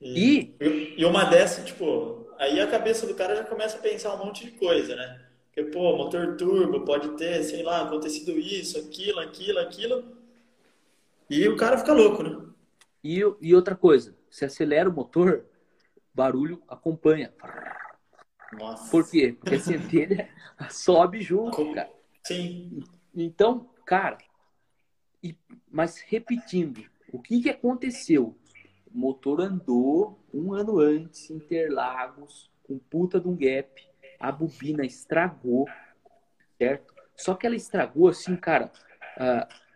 E, e, e uma dessa, tipo, aí a cabeça do cara já começa a pensar um monte de coisa, né? Porque, pô, motor turbo pode ter, sei lá, acontecido isso, aquilo, aquilo, aquilo. E o cara fica louco, né? E, e outra coisa, se acelera o motor, barulho acompanha. Nossa. Por quê? Porque a centelha [laughs] sobe junto, cara. Sim. Então, cara, e, mas repetindo, o que, que aconteceu? O motor andou um ano antes, Interlagos, com puta de um gap, a bobina estragou, certo? Só que ela estragou assim, cara. Uh,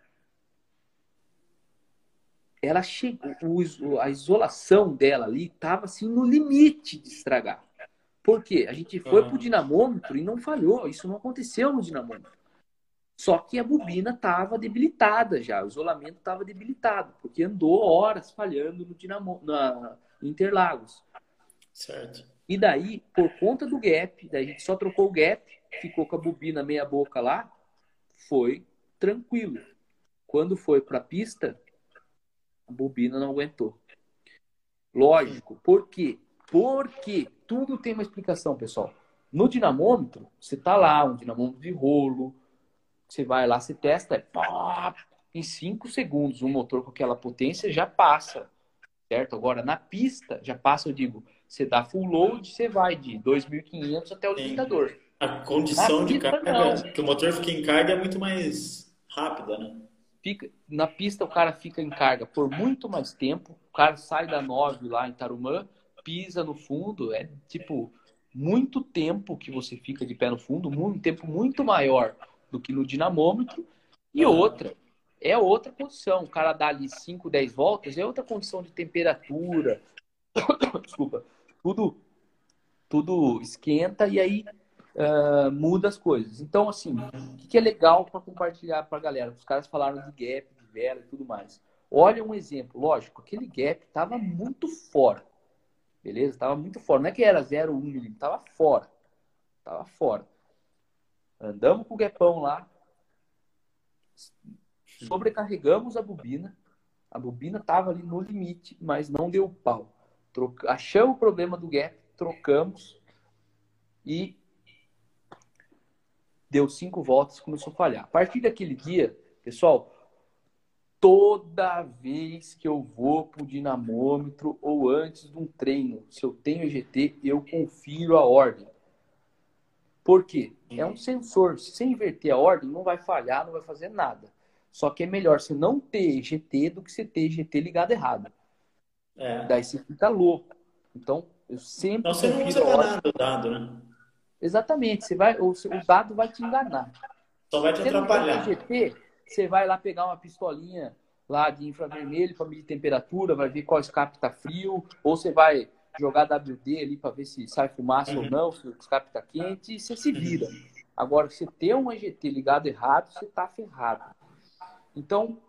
ela chegou, a isolação dela ali estava assim no limite de estragar. Por quê? A gente foi uhum. pro dinamômetro e não falhou. Isso não aconteceu no dinamômetro. Só que a bobina estava debilitada já, o isolamento estava debilitado, porque andou horas falhando no dinamo, na Interlagos. Certo. E daí, por conta do gap, daí a gente só trocou o gap, ficou com a bobina meia boca lá, foi tranquilo. Quando foi para a pista, a bobina não aguentou. Lógico. Por quê? Porque tudo tem uma explicação, pessoal. No dinamômetro, você tá lá, um dinamômetro de rolo, você vai lá, você testa, é pá, em 5 segundos um motor com aquela potência já passa, certo? Agora, na pista, já passa, eu digo, você dá full load, você vai de 2.500 até o limitador. A condição na de pista, carga, não. que o motor fique em carga é muito mais rápida, né? Fica, na pista o cara fica em carga por muito mais tempo, o cara sai da 9 lá em Tarumã, pisa no fundo, é tipo muito tempo que você fica de pé no fundo, um tempo muito maior do que no dinamômetro. E outra, é outra condição. O cara dá ali 5, 10 voltas, é outra condição de temperatura. [coughs] Desculpa. Tudo, tudo esquenta e aí uh, muda as coisas. Então, assim, o que, que é legal para compartilhar para a galera? Os caras falaram de gap, de vela e tudo mais. Olha um exemplo. Lógico, aquele gap estava muito fora. Beleza? Estava muito fora. Não é que era 0,1 milímetro, estava fora. Estava fora. Andamos com o gapão lá, sobrecarregamos a bobina. A bobina estava ali no limite, mas não deu pau. Troca... Achamos o problema do gap, trocamos e deu cinco voltas, começou a falhar. A partir daquele dia, pessoal, toda vez que eu vou para o dinamômetro ou antes de um treino, se eu tenho EGT, eu confiro a ordem. Por quê? É um sensor. Se você inverter a ordem, não vai falhar, não vai fazer nada. Só que é melhor você não ter GT do que você ter GT ligado errado. É. Daí você fica louco. Então, eu sempre. Então você não usa nada o dado, né? Exatamente. Você vai, o, o dado vai te enganar. Só vai te você atrapalhar. GT, você vai lá pegar uma pistolinha lá de infravermelho para medir temperatura, vai ver qual escape está frio, ou você vai jogar WD ali para ver se sai fumaça uhum. ou não, se o escape está quente, e você se vira. Agora, se ter um EGT ligado errado, você está ferrado. Então,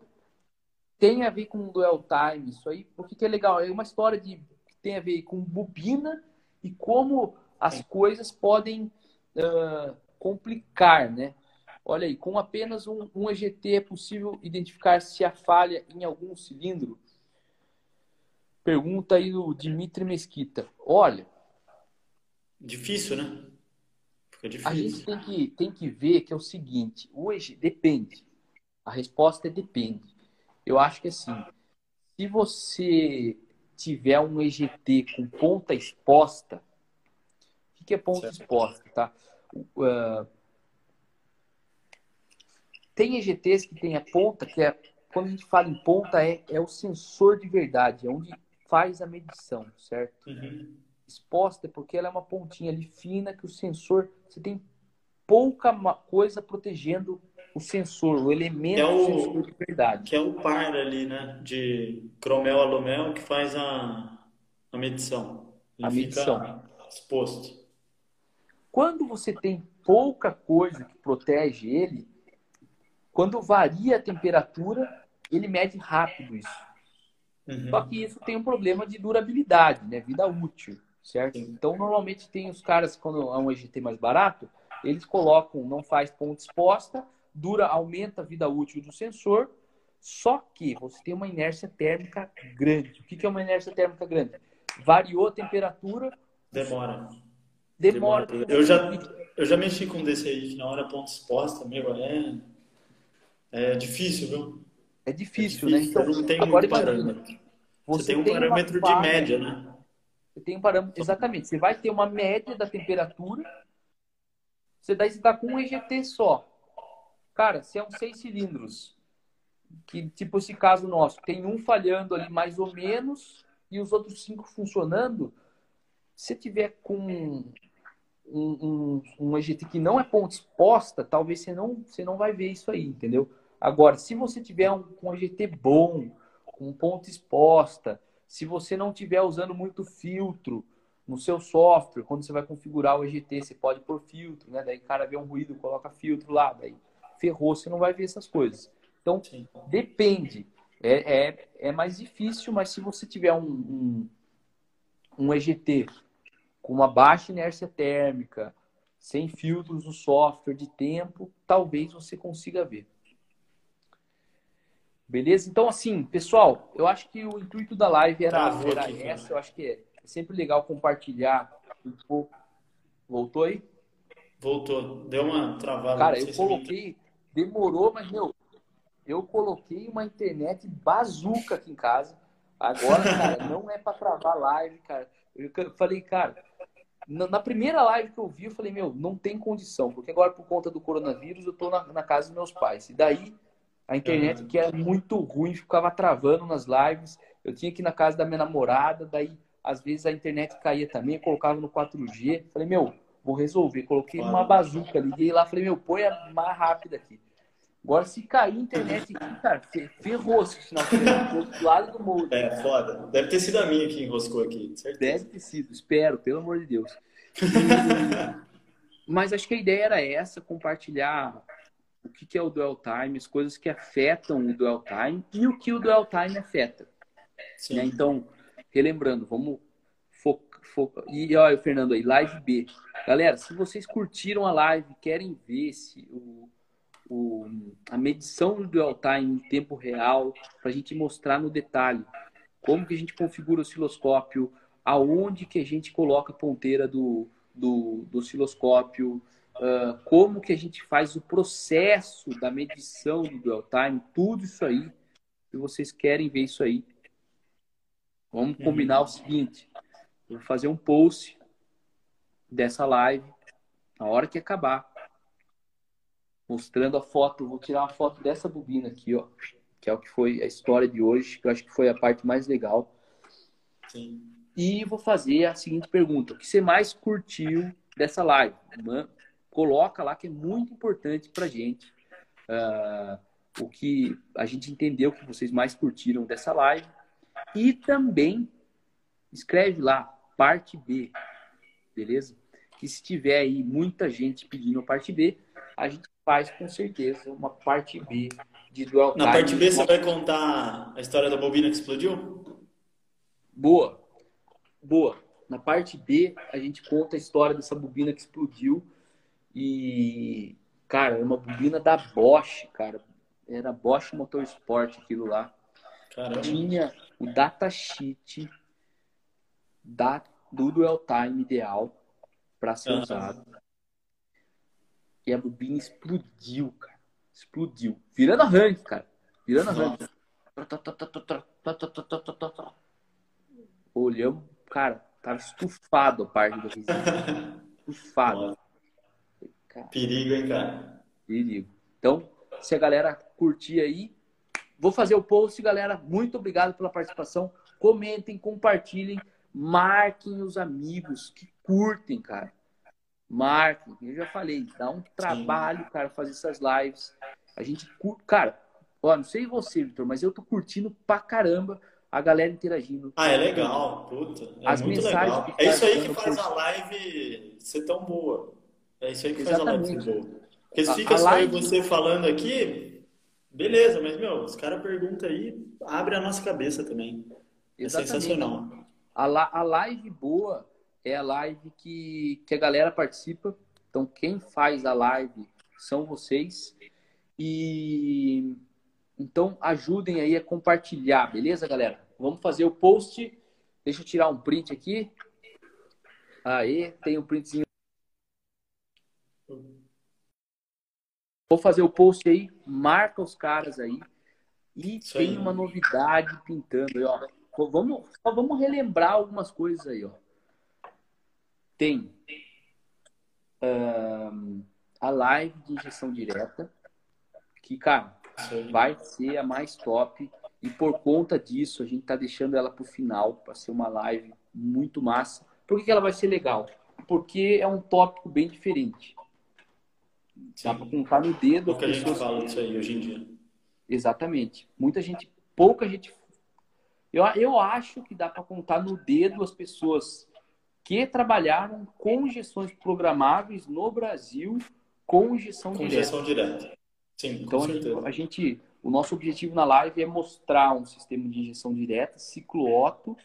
tem a ver com dual time, isso aí, porque que é legal, é uma história de que tem a ver com bobina e como as coisas podem uh, complicar, né? Olha aí, com apenas um, um EGT é possível identificar se há falha em algum cilindro? Pergunta aí do Dimitri Mesquita. Olha. Difícil, né? Fica difícil. A gente tem que, tem que ver que é o seguinte: hoje depende. A resposta é depende. Eu acho que assim, se você tiver um EGT com ponta exposta, que é ponta certo. exposta, tá? Uh, tem EGTs que tem a ponta, que é quando a gente fala em ponta, é, é o sensor de verdade, é onde faz a medição, certo? Uhum. Exposta porque ela é uma pontinha ali fina que o sensor, você tem pouca coisa protegendo o sensor, o elemento é o, sensor de verdade. Que é o par ali, né? De cromel alumel que faz a, a medição. Ele a medição. exposto. Quando você tem pouca coisa que protege ele, quando varia a temperatura, ele mede rápido isso. Uhum. Só que isso tem um problema de durabilidade, né? Vida útil, certo? Então, normalmente tem os caras, quando é um EGT mais barato, eles colocam, não faz ponta exposta, dura, aumenta a vida útil do sensor, só que você tem uma inércia térmica grande. O que é uma inércia térmica grande? Variou a temperatura. Demora. Demora. Demora. Eu, já, eu já mexi com um desse aí, que na hora ponta exposta, meu, é, é difícil, viu? É difícil, é difícil né? Então, não tem agora parâmetro. Você, você tem um tem parâmetro de média, né? Você tem um parâmetro, exatamente. Você vai ter uma média da temperatura. Você daí você está com um EGT só. Cara, se é um seis cilindros, que tipo esse caso nosso, tem um falhando ali mais ou menos e os outros cinco funcionando, se tiver com um, um, um EGT que não é ponta exposta, talvez você não, você não vai ver isso aí, entendeu? Agora, se você tiver um, um EGT bom, com ponta exposta, se você não estiver usando muito filtro no seu software, quando você vai configurar o EGT, você pode pôr filtro, né? Daí o cara vê um ruído, coloca filtro lá, daí ferrou, você não vai ver essas coisas. Então, Sim. depende. É, é, é, mais difícil, mas se você tiver um, um, um EGT com uma baixa inércia térmica, sem filtros no software de tempo, talvez você consiga ver. Beleza? Então, assim, pessoal, eu acho que o intuito da live era, era aqui, essa. Eu acho que é, é sempre legal compartilhar um pouco. Voltou aí? Voltou. Deu uma travada. Cara, eu coloquei. Demorou, mas, meu, eu coloquei uma internet bazuca aqui em casa. Agora, cara, não é para travar live, cara. Eu falei, cara, na primeira live que eu vi, eu falei, meu, não tem condição, porque agora por conta do coronavírus eu tô na, na casa dos meus pais. E daí a internet que era muito ruim, ficava travando nas lives. Eu tinha que ir na casa da minha namorada, daí às vezes a internet caía também, colocava no 4G. Falei, meu, vou resolver. Coloquei uma bazuca, liguei lá, falei, meu, põe a mais rápida aqui. Agora, se cair a internet aqui, cara, ferrou esse sinal do lado do mundo. É, cara. foda. Deve ter sido a minha que enroscou aqui, certeza. Deve ter sido, espero, pelo amor de Deus. [laughs] Mas acho que a ideia era essa, compartilhar o que é o dual time, as coisas que afetam o dual time e o que o dual time afeta. Né? Então, relembrando, vamos focar. E olha, Fernando aí, live B. Galera, se vocês curtiram a live, querem ver se o o, a medição do dwell time em tempo real, para a gente mostrar no detalhe como que a gente configura o osciloscópio, aonde que a gente coloca a ponteira do, do, do osciloscópio, uh, como que a gente faz o processo da medição do dwell time, tudo isso aí. Se vocês querem ver isso aí, vamos combinar o seguinte: vou fazer um post dessa live na hora que acabar mostrando a foto. Vou tirar uma foto dessa bobina aqui, ó, que é o que foi a história de hoje, que eu acho que foi a parte mais legal. Sim. E vou fazer a seguinte pergunta: o que você mais curtiu dessa live? Mano, coloca lá que é muito importante para gente. Uh, o que a gente entendeu que vocês mais curtiram dessa live. E também escreve lá, parte B, beleza? Que se tiver aí muita gente pedindo a parte B, a gente faz com certeza uma parte B de dual time. Na parte B você vai contar a história da bobina que explodiu? Boa. Boa. Na parte B a gente conta a história dessa bobina que explodiu e cara, era uma bobina da Bosch, cara. Era Bosch Motorsport aquilo lá. Caramba. Tinha o datasheet da, do dual time ideal para ser uhum. usado. E a bobina explodiu, cara. Explodiu. Virando a rank, cara. Virando a rank. [laughs] Olhamos, cara, tava estufado a parte do risada. Estufado. Cara, Perigo, hein, cara? Perigo. Então, se a galera curtir aí, vou fazer o post, galera. Muito obrigado pela participação. Comentem, compartilhem, marquem os amigos que curtem, cara marketing, eu já falei, dá um trabalho, Sim. cara, fazer essas lives. A gente cara, ó, não sei você, Vitor, mas eu tô curtindo pra caramba a galera interagindo. Ah, é legal, puta. É As muito mensagens legal. É isso aí que faz a live ser tão boa. É isso aí que Exatamente. faz a live ser boa. Porque se fica a, a só live... você falando aqui, beleza, mas, meu, os caras perguntam aí, abre a nossa cabeça também. É Exatamente. sensacional. A, a live boa é a live que, que a galera participa. Então, quem faz a live são vocês. E então ajudem aí a compartilhar, beleza, galera? Vamos fazer o post. Deixa eu tirar um print aqui. Aí, tem um printzinho. Vou fazer o post aí, marca os caras aí. E Isso tem aí. uma novidade pintando aí, ó. Vamos, vamos relembrar algumas coisas aí, ó tem um, a live de injeção direta, que, cara, vai ser a mais top. E por conta disso, a gente tá deixando ela pro final, para ser uma live muito massa. Por que, que ela vai ser legal? Porque é um tópico bem diferente. Sim. Dá para contar no dedo. Pouca gente fala disso aí hoje em dia. Exatamente. Muita gente, pouca gente. Eu, eu acho que dá para contar no dedo as pessoas que trabalharam com injeções programáveis no Brasil com injeção com direta. Injeção direta. Sim, então a gente, a gente, o nosso objetivo na live é mostrar um sistema de injeção direta, ciclo Otto,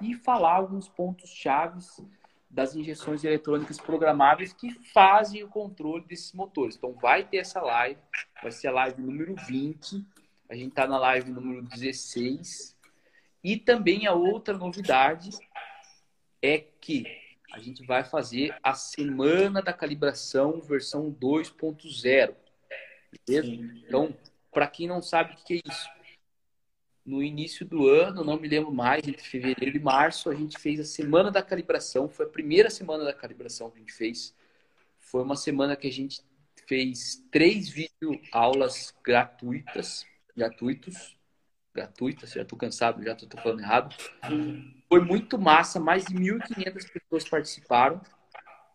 e falar alguns pontos chaves das injeções eletrônicas programáveis que fazem o controle desses motores. Então, vai ter essa live, vai ser a live número 20, a gente está na live número 16. E também a outra novidade é que a gente vai fazer a semana da calibração versão 2.0. Beleza? Então, para quem não sabe o que é isso, no início do ano, não me lembro mais, entre fevereiro e março, a gente fez a semana da calibração. Foi a primeira semana da calibração que a gente fez. Foi uma semana que a gente fez três vídeo aulas gratuitas, gratuitos, gratuitas, já estou cansado, já estou falando errado. Foi muito massa, mais de 1.500 pessoas participaram,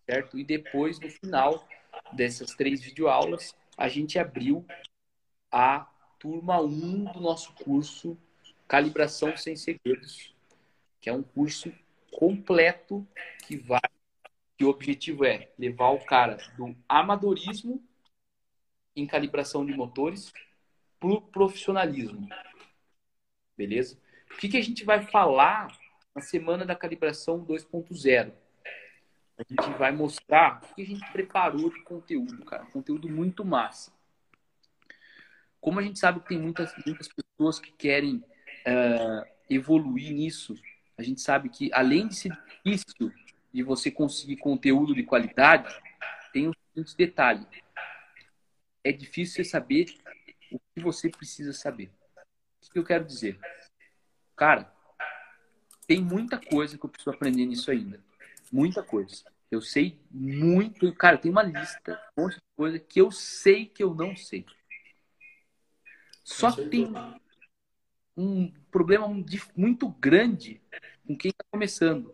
certo? E depois, no final dessas três videoaulas, a gente abriu a turma 1 do nosso curso Calibração Sem Segredos, que é um curso completo que vai que o objetivo é levar o cara do amadorismo em calibração de motores para o profissionalismo. Beleza? O que, que a gente vai falar na semana da calibração 2.0? A gente vai mostrar o que a gente preparou de conteúdo, cara. Conteúdo muito massa. Como a gente sabe que tem muitas, muitas pessoas que querem uh, evoluir nisso, a gente sabe que além de ser difícil de você conseguir conteúdo de qualidade, tem um seguinte detalhe. É difícil você saber o que você precisa saber. O que eu quero dizer? Cara, tem muita coisa que eu preciso aprender nisso ainda. Muita coisa. Eu sei muito. Cara, tem uma lista, um monte de coisa que eu sei que eu não sei. Só que tem um problema muito grande com quem está começando.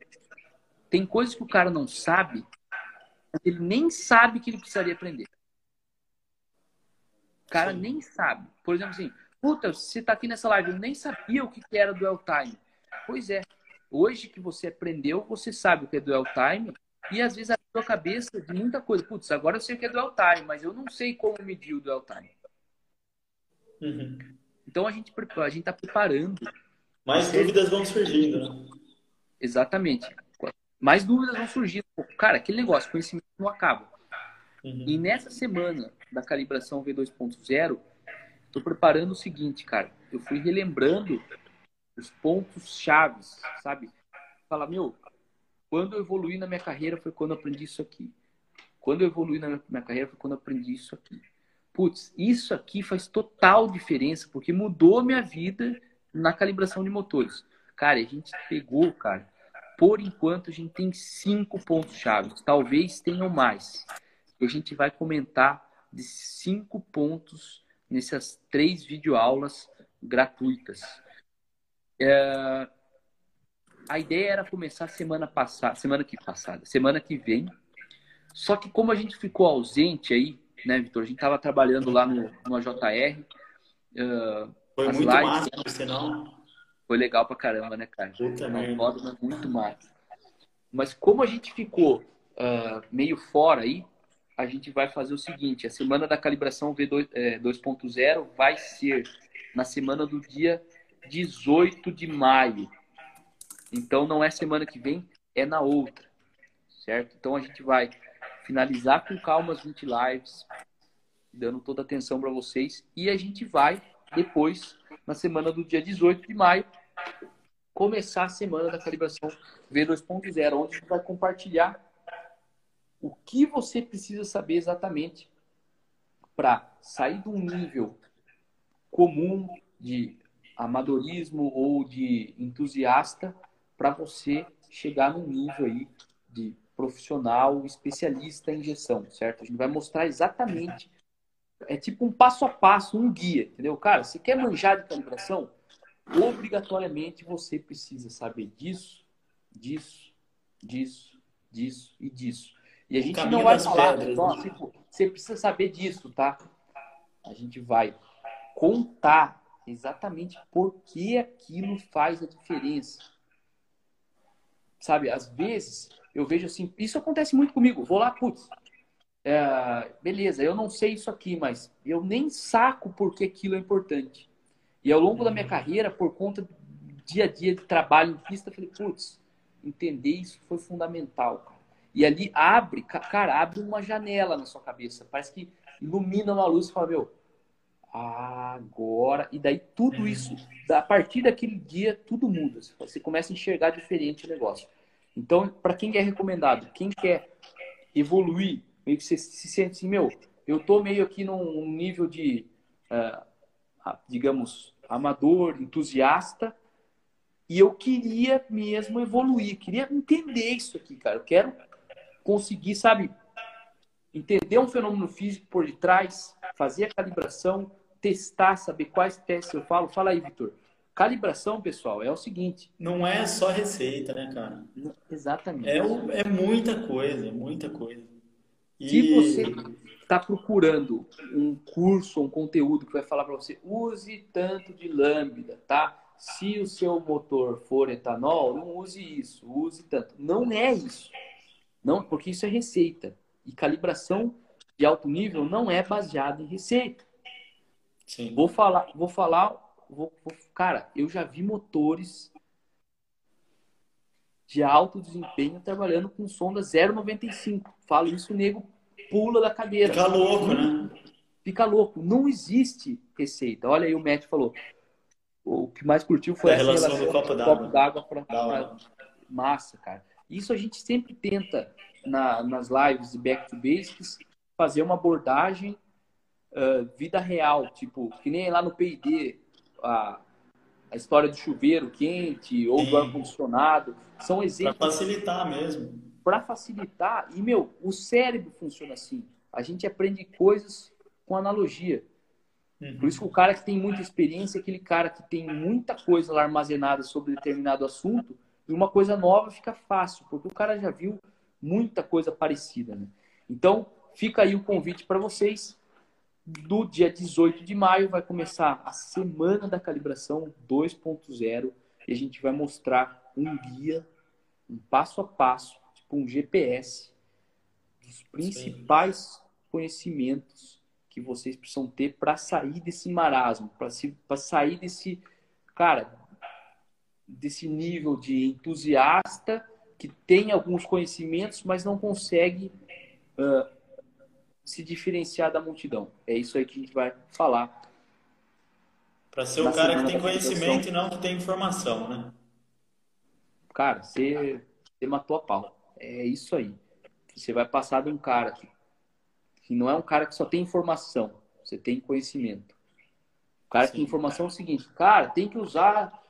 Tem coisas que o cara não sabe, ele nem sabe que ele precisaria aprender. O cara Sim. nem sabe. Por exemplo, assim, puta, você está aqui nessa live, eu nem sabia o que era dual time. Pois é, hoje que você aprendeu, você sabe o que é dual time e às vezes a sua cabeça de muita coisa. Putz, agora eu sei o que é dual time, mas eu não sei como medir o dual time. Uhum. Então a gente a gente está preparando. Mais dúvidas vão surgindo. Né? Exatamente. Mais dúvidas vão surgindo. Cara, aquele negócio, conhecimento não acaba. Uhum. E nessa semana da calibração V2.0, estou preparando o seguinte, cara. Eu fui relembrando os pontos chaves, sabe? Fala, meu, quando eu evoluí na minha carreira foi quando eu aprendi isso aqui. Quando eu evoluí na minha carreira foi quando eu aprendi isso aqui putz, isso aqui faz total diferença, porque mudou minha vida na calibração de motores. Cara, a gente pegou, cara, por enquanto a gente tem cinco pontos chave, talvez tenham mais. A gente vai comentar de cinco pontos nessas três videoaulas gratuitas. É... A ideia era começar semana passada, semana que passada, semana que vem. Só que como a gente ficou ausente aí né, Vitor? A gente estava trabalhando lá no, no AJR. Uh, Foi muito lives, massa, você não? Foi legal pra caramba, né, cara? Não foda, mas muito massa. Mas como a gente ficou uh, meio fora aí, a gente vai fazer o seguinte: a semana da calibração V2.0 é, vai ser na semana do dia 18 de maio. Então não é semana que vem, é na outra, certo? Então a gente vai finalizar com calma as 20 lives, dando toda a atenção para vocês. E a gente vai, depois, na semana do dia 18 de maio, começar a semana da calibração V2.0, onde a gente vai compartilhar o que você precisa saber exatamente para sair de um nível comum de amadorismo ou de entusiasta para você chegar num nível aí de profissional especialista em injeção, certo? A gente vai mostrar exatamente é tipo um passo a passo, um guia, entendeu? Cara, você quer manjar de calibração? Obrigatoriamente você precisa saber disso, disso, disso, disso e disso. E a gente não vai falar, pedras, né? tipo, você precisa saber disso, tá? A gente vai contar exatamente por que aquilo faz a diferença. Sabe, às vezes eu vejo assim, isso acontece muito comigo. Vou lá, putz, é, beleza, eu não sei isso aqui, mas eu nem saco porque aquilo é importante. E ao longo da minha uhum. carreira, por conta do dia a dia de trabalho em pista, eu falei, putz, entender isso foi fundamental, cara. E ali abre, cara, abre uma janela na sua cabeça. Parece que ilumina uma luz e fala, meu, agora. E daí tudo uhum. isso, a partir daquele dia, tudo muda. Você começa a enxergar diferente o negócio. Então, para quem é recomendado, quem quer evoluir, meio que você se sente assim, meu, eu tô meio aqui num nível de, uh, digamos, amador, entusiasta, e eu queria mesmo evoluir, queria entender isso aqui, cara. Eu quero conseguir, sabe, entender um fenômeno físico por detrás, fazer a calibração, testar, saber quais testes eu falo. Fala aí, Vitor. Calibração, pessoal, é o seguinte. Não é só receita, né, cara? Exatamente. É, é muita coisa, muita coisa. E... Se você está procurando um curso, um conteúdo que vai falar para você, use tanto de lambda, tá? Se o seu motor for etanol, não use isso, use tanto. Não é isso. Não, porque isso é receita. E calibração de alto nível não é baseada em receita. Sim. Vou falar, vou falar, vou, vou, cara, eu já vi motores de alto desempenho trabalhando com sonda 0,95. Falo isso, o nego pula da cadeira. Fica louco, né? Fica louco. Não existe receita. Olha aí, o Matt falou. O que mais curtiu foi a relação, relação do copo d'água. para massa, cara. Isso a gente sempre tenta na, nas lives de Back to Basics fazer uma abordagem uh, vida real, tipo, que nem lá no P&D, a, a história do chuveiro quente ou Sim. do ar-condicionado, são exemplos... Para facilitar mesmo. Para facilitar, e, meu, o cérebro funciona assim. A gente aprende coisas com analogia. Uhum. Por isso que o cara que tem muita experiência é aquele cara que tem muita coisa lá armazenada sobre determinado assunto e uma coisa nova fica fácil, porque o cara já viu muita coisa parecida. Né? Então, fica aí o convite para vocês do dia 18 de maio vai começar a semana da calibração 2.0 e a gente vai mostrar um guia, um passo a passo, tipo um GPS dos principais conhecimentos que vocês precisam ter para sair desse marasmo, para sair desse, cara, desse nível de entusiasta que tem alguns conhecimentos, mas não consegue uh, se diferenciar da multidão. É isso aí que a gente vai falar. Para ser o cara que tem conhecimento e não que tem informação, né? Cara, você, você matou a pau. É isso aí. Você vai passar de um cara que, que não é um cara que só tem informação, você tem conhecimento. O cara Sim, que tem informação cara. é o seguinte, cara, tem que usar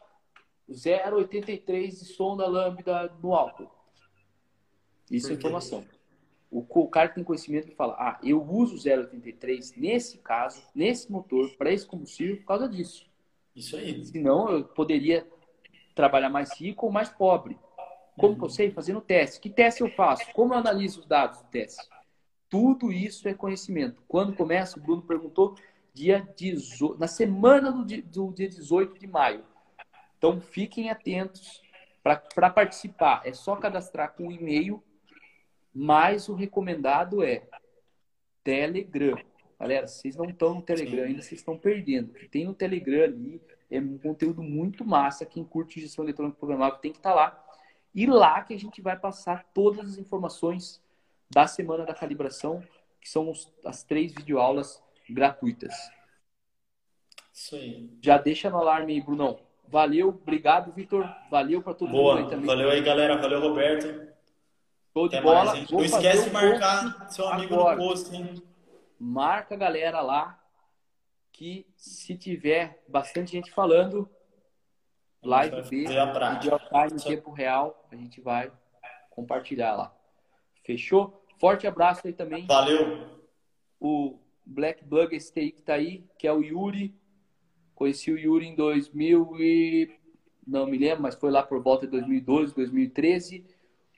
0,83 de sonda lambda no álcool. Isso é informação. O, cara que tem conhecimento que fala, ah, eu uso 0,83 nesse caso, nesse motor, para esse combustível, por causa disso. Isso aí. Senão eu poderia trabalhar mais rico ou mais pobre. Como uhum. que eu sei? Fazendo teste. Que teste eu faço? Como eu analiso os dados do teste? Tudo isso é conhecimento. Quando começa, o Bruno perguntou, dia 18, na semana do dia, do dia 18 de maio. Então fiquem atentos para participar. É só cadastrar com um e-mail mas o recomendado é Telegram. Galera, vocês não estão no Telegram ainda, vocês estão perdendo. Tem no Telegram ali é um conteúdo muito massa. Quem curte gestão eletrônica programável tem que estar tá lá. E lá que a gente vai passar todas as informações da semana da calibração, que são os, as três videoaulas gratuitas. Isso aí. Já deixa no alarme aí, Brunão. Valeu, obrigado, Vitor. Valeu para todo Boa. mundo aí também. Valeu aí, galera. Valeu, Roberto. Show de bola. Mais, Não esquece de marcar seu amigo agora. no post, hein? Marca a galera lá que se tiver bastante gente falando, live B, vídeo em tempo real, a gente vai compartilhar lá. Fechou? Forte abraço aí também. Valeu. O Black Bug que tá aí, que é o Yuri. Conheci o Yuri em 2000 e... Não me lembro, mas foi lá por volta de 2012, 2013.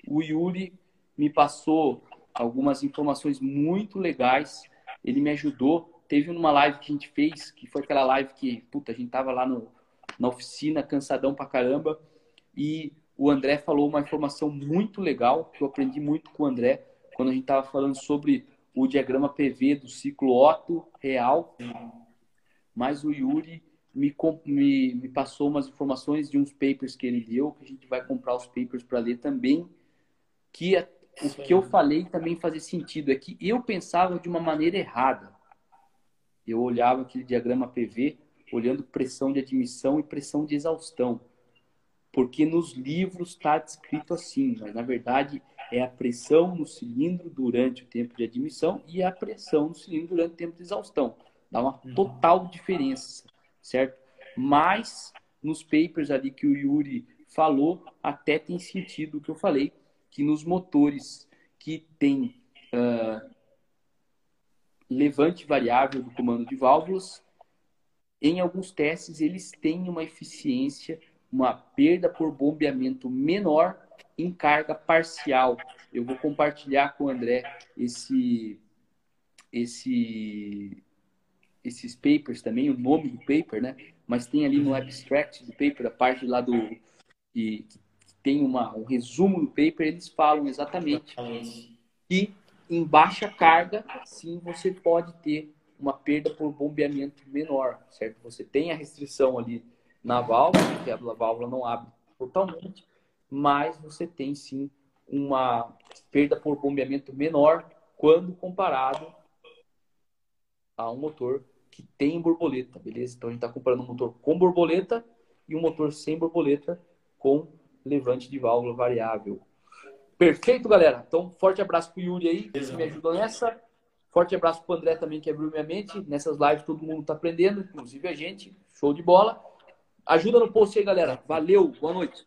O Yuri me passou algumas informações muito legais. Ele me ajudou. Teve uma live que a gente fez, que foi aquela live que, puta, a gente tava lá no, na oficina, cansadão pra caramba. E o André falou uma informação muito legal, que eu aprendi muito com o André, quando a gente tava falando sobre o diagrama PV do ciclo Otto real. Mas o Yuri me, me, me passou umas informações de uns papers que ele deu, que a gente vai comprar os papers para ler também, que o que eu falei também fazia sentido. É que eu pensava de uma maneira errada. Eu olhava aquele diagrama PV, olhando pressão de admissão e pressão de exaustão. Porque nos livros está descrito assim, mas na verdade é a pressão no cilindro durante o tempo de admissão e a pressão no cilindro durante o tempo de exaustão. Dá uma uhum. total diferença, certo? Mas nos papers ali que o Yuri falou, até tem sentido o que eu falei, que nos motores que tem uh, levante variável do comando de válvulas, em alguns testes eles têm uma eficiência, uma perda por bombeamento menor em carga parcial. Eu vou compartilhar com o André esse, esse, esses papers também, o nome do paper, né? Mas tem ali no abstract do paper, a parte lá do que, tem uma, um resumo do paper, eles falam exatamente que em baixa carga, sim, você pode ter uma perda por bombeamento menor, certo? Você tem a restrição ali na válvula, que a válvula não abre totalmente, mas você tem sim uma perda por bombeamento menor quando comparado a um motor que tem borboleta, beleza? Então a gente está comparando um motor com borboleta e um motor sem borboleta com levante de válvula variável. Perfeito, galera. Então, forte abraço pro Yuri aí, que me ajudou nessa. Forte abraço pro André também, que abriu minha mente. Nessas lives todo mundo tá aprendendo, inclusive a gente. Show de bola. Ajuda no post aí, galera. Valeu, boa noite.